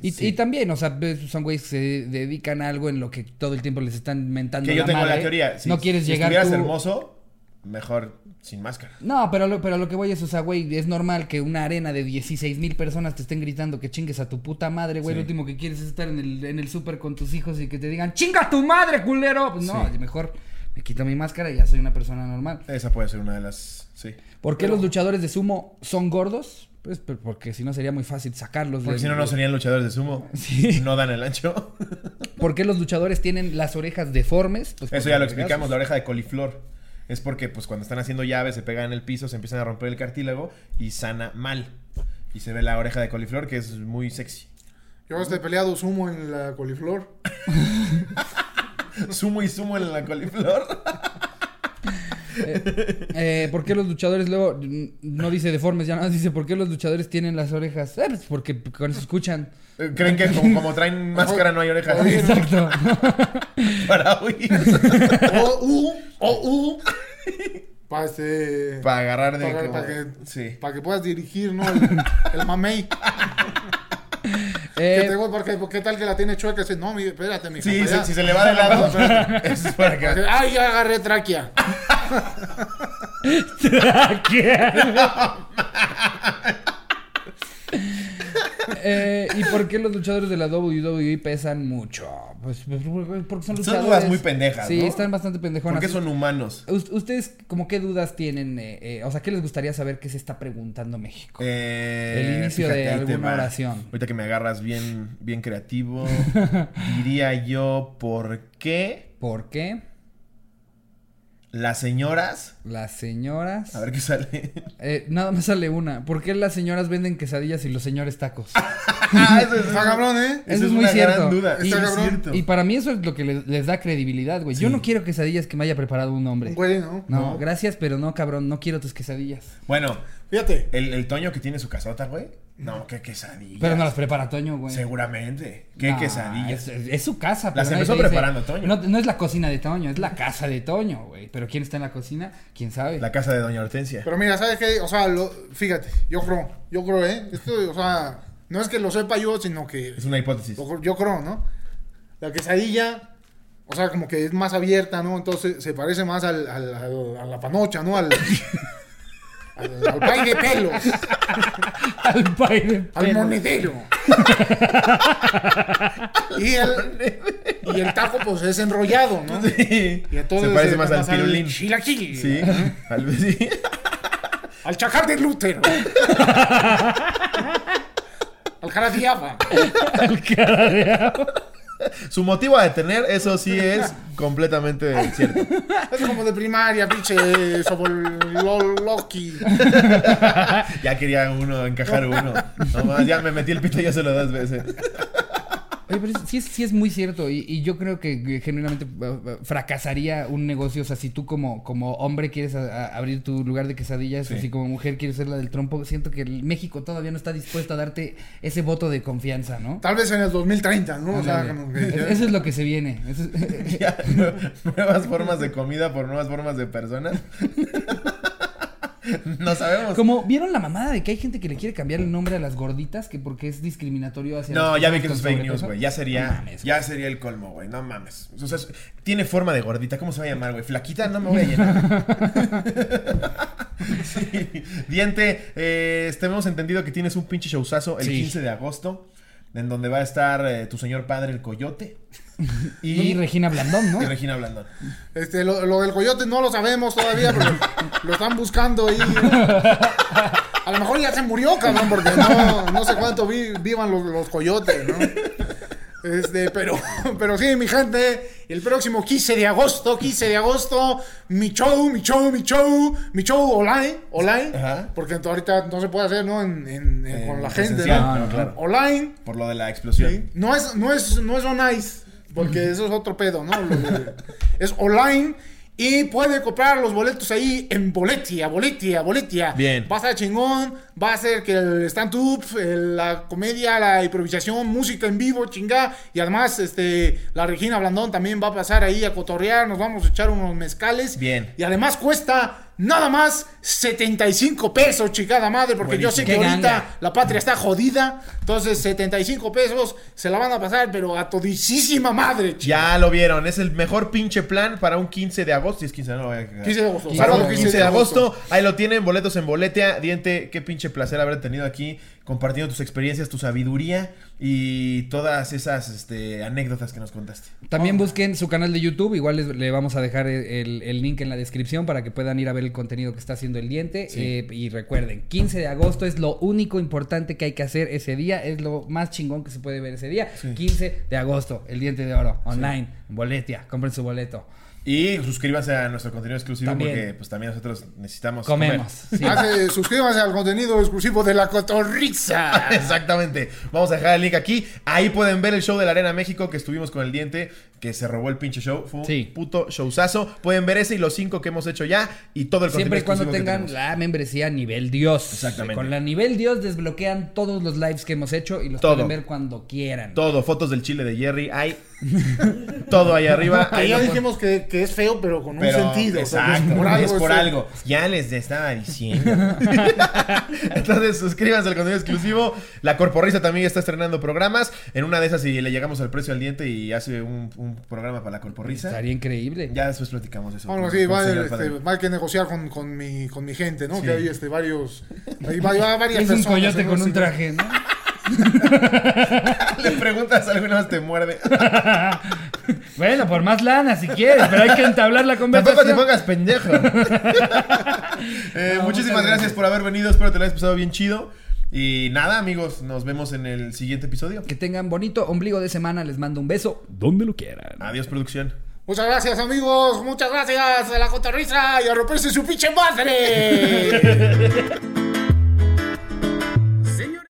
Y, sí. y también, o sea, son güeyes que se dedican a algo en lo que todo el tiempo les están mentando. Que yo la tengo la teoría. Si, no quieres si llegar tú- hermoso, mejor sin máscara. No, pero lo, pero lo que voy es, o sea, güey, es normal que una arena de 16 mil personas te estén gritando que chingues a tu puta madre, güey. Sí. Lo último que quieres es estar en el, en el súper con tus hijos y que te digan, chinga a tu madre, culero. Pues no, Sí. mejor me quito mi máscara y ya soy una persona normal. Esa puede ser una de las. Sí. ¿Por qué los luchadores de sumo son gordos? Pues porque si no sería muy fácil sacarlos. Porque si no, no serían luchadores de sumo. Sí. No dan el ancho. ¿Por qué los luchadores tienen las orejas deformes? Pues Eso ya lo explicamos, la oreja de coliflor. Es porque pues cuando están haciendo llaves, se pegan en el piso, se empiezan a romper el cartílago y sana mal. Y se ve la oreja de coliflor que es muy sexy. Yo he peleado sumo en la coliflor. Sumo y sumo en la coliflor. Eh, ¿Por qué los luchadores luego no dice deformes? Ya nada dice ¿por qué los luchadores tienen las orejas? Eh, pues porque con eso escuchan. Eh, Creen que como, como traen máscara no hay orejas. Exacto. Para oír. O U, o U. Para este. Para agarrar de. Para, que, Sí. para que puedas dirigir, ¿no? El, el mamey. Eh, que te, porque, porque tal que la tiene chueca. Dice, no, mi, espérate, mi Sí, si, si se le va de lado. eso es para que. Ay, ya agarré tráquea. Eh, ¿Y por qué los luchadores de la WWE pesan mucho? Pues pues, porque son Son luchadores. dudas muy pendejas, Sí, ¿no? están bastante pendejonas. Porque son humanos. Us- ¿Ustedes como qué dudas tienen? eh, eh, o sea, ¿qué les gustaría saber que se está preguntando México? Eh, El inicio de alguna oración. Ahorita que me agarras bien, bien creativo, diría yo por qué ¿Por qué las señoras. las señoras... A ver qué sale. Eh, nada más sale una. ¿Por qué las señoras venden quesadillas y los señores tacos? Ah, eso es, Está cabrón, ¿eh? Eso Eso es es muy una cierto. gran duda. Y, Está cabrón. cierto. y para mí eso es lo que les, les da credibilidad, güey. Yo no quiero quesadillas que me haya preparado un hombre. Güey, ¿no? No, No. gracias, pero no, cabrón, no quiero tus quesadillas. Bueno, Fíjate. el, el Toño que tiene su casota, güey. No, qué quesadilla. Pero no las prepara Toño, güey. Seguramente. Qué No, quesadilla. Es, es su casa. Las pero nadie empezó te dice- preparando Toño. No, no es la cocina de Toño, es la casa de Toño, güey. Pero ¿quién está en la cocina? ¿Quién sabe? La casa de Doña Hortensia. Pero mira, ¿sabes qué? O sea, lo, fíjate, yo creo, yo creo, ¿eh? Esto, o sea, no es que lo sepa yo, sino que Es una hipótesis. lo- yo creo, ¿no? La quesadilla, o sea, como que es más abierta, ¿no? Entonces se parece más al, al- al- a la panocha, ¿no? Al, al, al pay de pelos, Al de al monedero. y, el, y el taco, pues, es enrollado, ¿no? Sí. Y entonces Se parece más al pirulín. chilaquil, Sí. Al- sí. al chacal de Luther. al jaradiaba. Su motivo a detener, eso sí es completamente cierto. Es como de primaria, pinche Loki. Ya quería uno encajar uno. No más, ya me metí el pito ya se lo das veces. Oye, pero sí es, sí es muy cierto y, y yo creo que, que genuinamente uh, uh, fracasaría un negocio, o sea, si tú como, como hombre quieres a- a abrir tu lugar de quesadillas Sí. o si como mujer quieres ser la del trompo, siento que el México todavía no está dispuesto a darte ese voto de confianza, ¿no? Tal vez en el 2030, ¿no? O sea, como que ya- Eso es lo que se viene. Eso es- Ya, nu- nuevas formas de comida por nuevas formas de personas. No sabemos. Como, ¿vieron la mamada de que hay gente que le quiere cambiar el nombre a las gorditas? Que porque es discriminatorio hacia No, ya vi que es fake news, güey. Ya sería, No mames, ya sería el colmo, güey. No mames. O sea, tiene forma de gordita. ¿Cómo se va a llamar, güey? Flaquita, no me voy a llenar. Sí. Diente, eh, tenemos entendido que tienes un pinche showzazo el Sí. 15 de agosto. En donde va a estar eh, tu señor padre, el coyote. Y Regina Blandón, ¿no? y Regina Blandón. Este, lo, lo del coyote no lo sabemos todavía, pero lo están buscando ahí. A lo mejor ya se murió, cabrón, porque no, no sé cuánto vi- vivan los, los coyotes, ¿no? Este, pero, pero sí, mi gente, el próximo 15 de agosto, 15 de agosto, mi show, mi show, mi show, mi show online, online, Ajá. porque ahorita no se puede hacer, ¿no? En, en- en- Eh, con la gente, ¿no? no, claro. Online, Por lo de la explosión. ¿sí? No es, no es, no es on ice, porque eso es otro pedo, ¿no? Es online Y puede comprar los boletos ahí en Boletia, Boletia, Boletia. Bien. Va a chingón. Va a ser que el stand-up, la comedia, la improvisación, música en vivo, chingá. Y además, este, la Regina Blandón también va a pasar ahí a cotorrear. Nos vamos a echar unos mezcales. Bien. Y además cuesta nada más 75 pesos, chingada madre. Porque yo sé que ahorita ganga. la patria está jodida. Entonces, 75 pesos se la van a pasar, pero a todisísima madre, chingada. Ya lo vieron, es el mejor pinche plan para un 15 de agosto. Si es 15, no lo voy a cagar. 15 de agosto. 15 de agosto, ahí lo tienen, boletos en boletea. Diente, qué pinche placer haber tenido aquí compartiendo tus experiencias, tu sabiduría y todas esas este, anécdotas que nos contaste. También busquen su canal de YouTube, igual les- le vamos a dejar el, el link en la descripción para que puedan ir a ver el contenido que está haciendo el diente. Eh, y recuerden, 15 de agosto es lo único importante que hay que hacer ese día, es lo más chingón que se puede ver ese día. 15 de agosto, el diente de oro, online, en boletia, compren su boleto. Y suscríbanse a nuestro contenido exclusivo También. porque pues también nosotros necesitamos Comemos. comer. sí. Hace- suscríbanse al contenido exclusivo de la cotorriza. Exactamente. Vamos a dejar el link aquí. Ahí pueden ver el show de la Arena México que estuvimos con el diente, que se robó el pinche show. Fue un Sí. puto showzazo. Pueden ver ese y los cinco que hemos hecho ya y todo el Siempre y contenido cuando exclusivo que tengan la membresía nivel Dios. Exactamente. Con la nivel Dios desbloquean todos los lives que hemos hecho y los Todo. pueden ver cuando quieran. Todo, fotos del chile de Jerry, hay todo ahí arriba. Que Ahí ya dijimos que, que es feo, pero con Pero, un sentido. o sea, Exacto, es por, algo. Ya les estaba diciendo. Entonces, suscríbanse al contenido exclusivo. La Corporrisa también está estrenando programas. En una de esas, si le llegamos al precio al diente y hace un, un programa para la Corporrisa. Estaría increíble. Ya después platicamos eso. Bueno, con- sí, con va, este, que negociar con, con, mi, con mi gente, ¿no? Sí. Que hay este, varios. Hay, va- va varias Es un personas, coyote ¿no? con un traje, ¿no? Le preguntas alguna vez te muerde. bueno, por más lana si quieres, pero hay que entablar la Tampoco te conversación. pongas pendejo. Eh, No, muchísimas gracias por haber venido. Espero te lo hayas pasado bien chido. Y nada, amigos, nos vemos en el siguiente episodio. Que tengan bonito ombligo de semana. Les mando un beso donde lo quieran. Adiós, producción. Muchas gracias, amigos. Muchas gracias a la cotorriza y a romperse su pinche madre.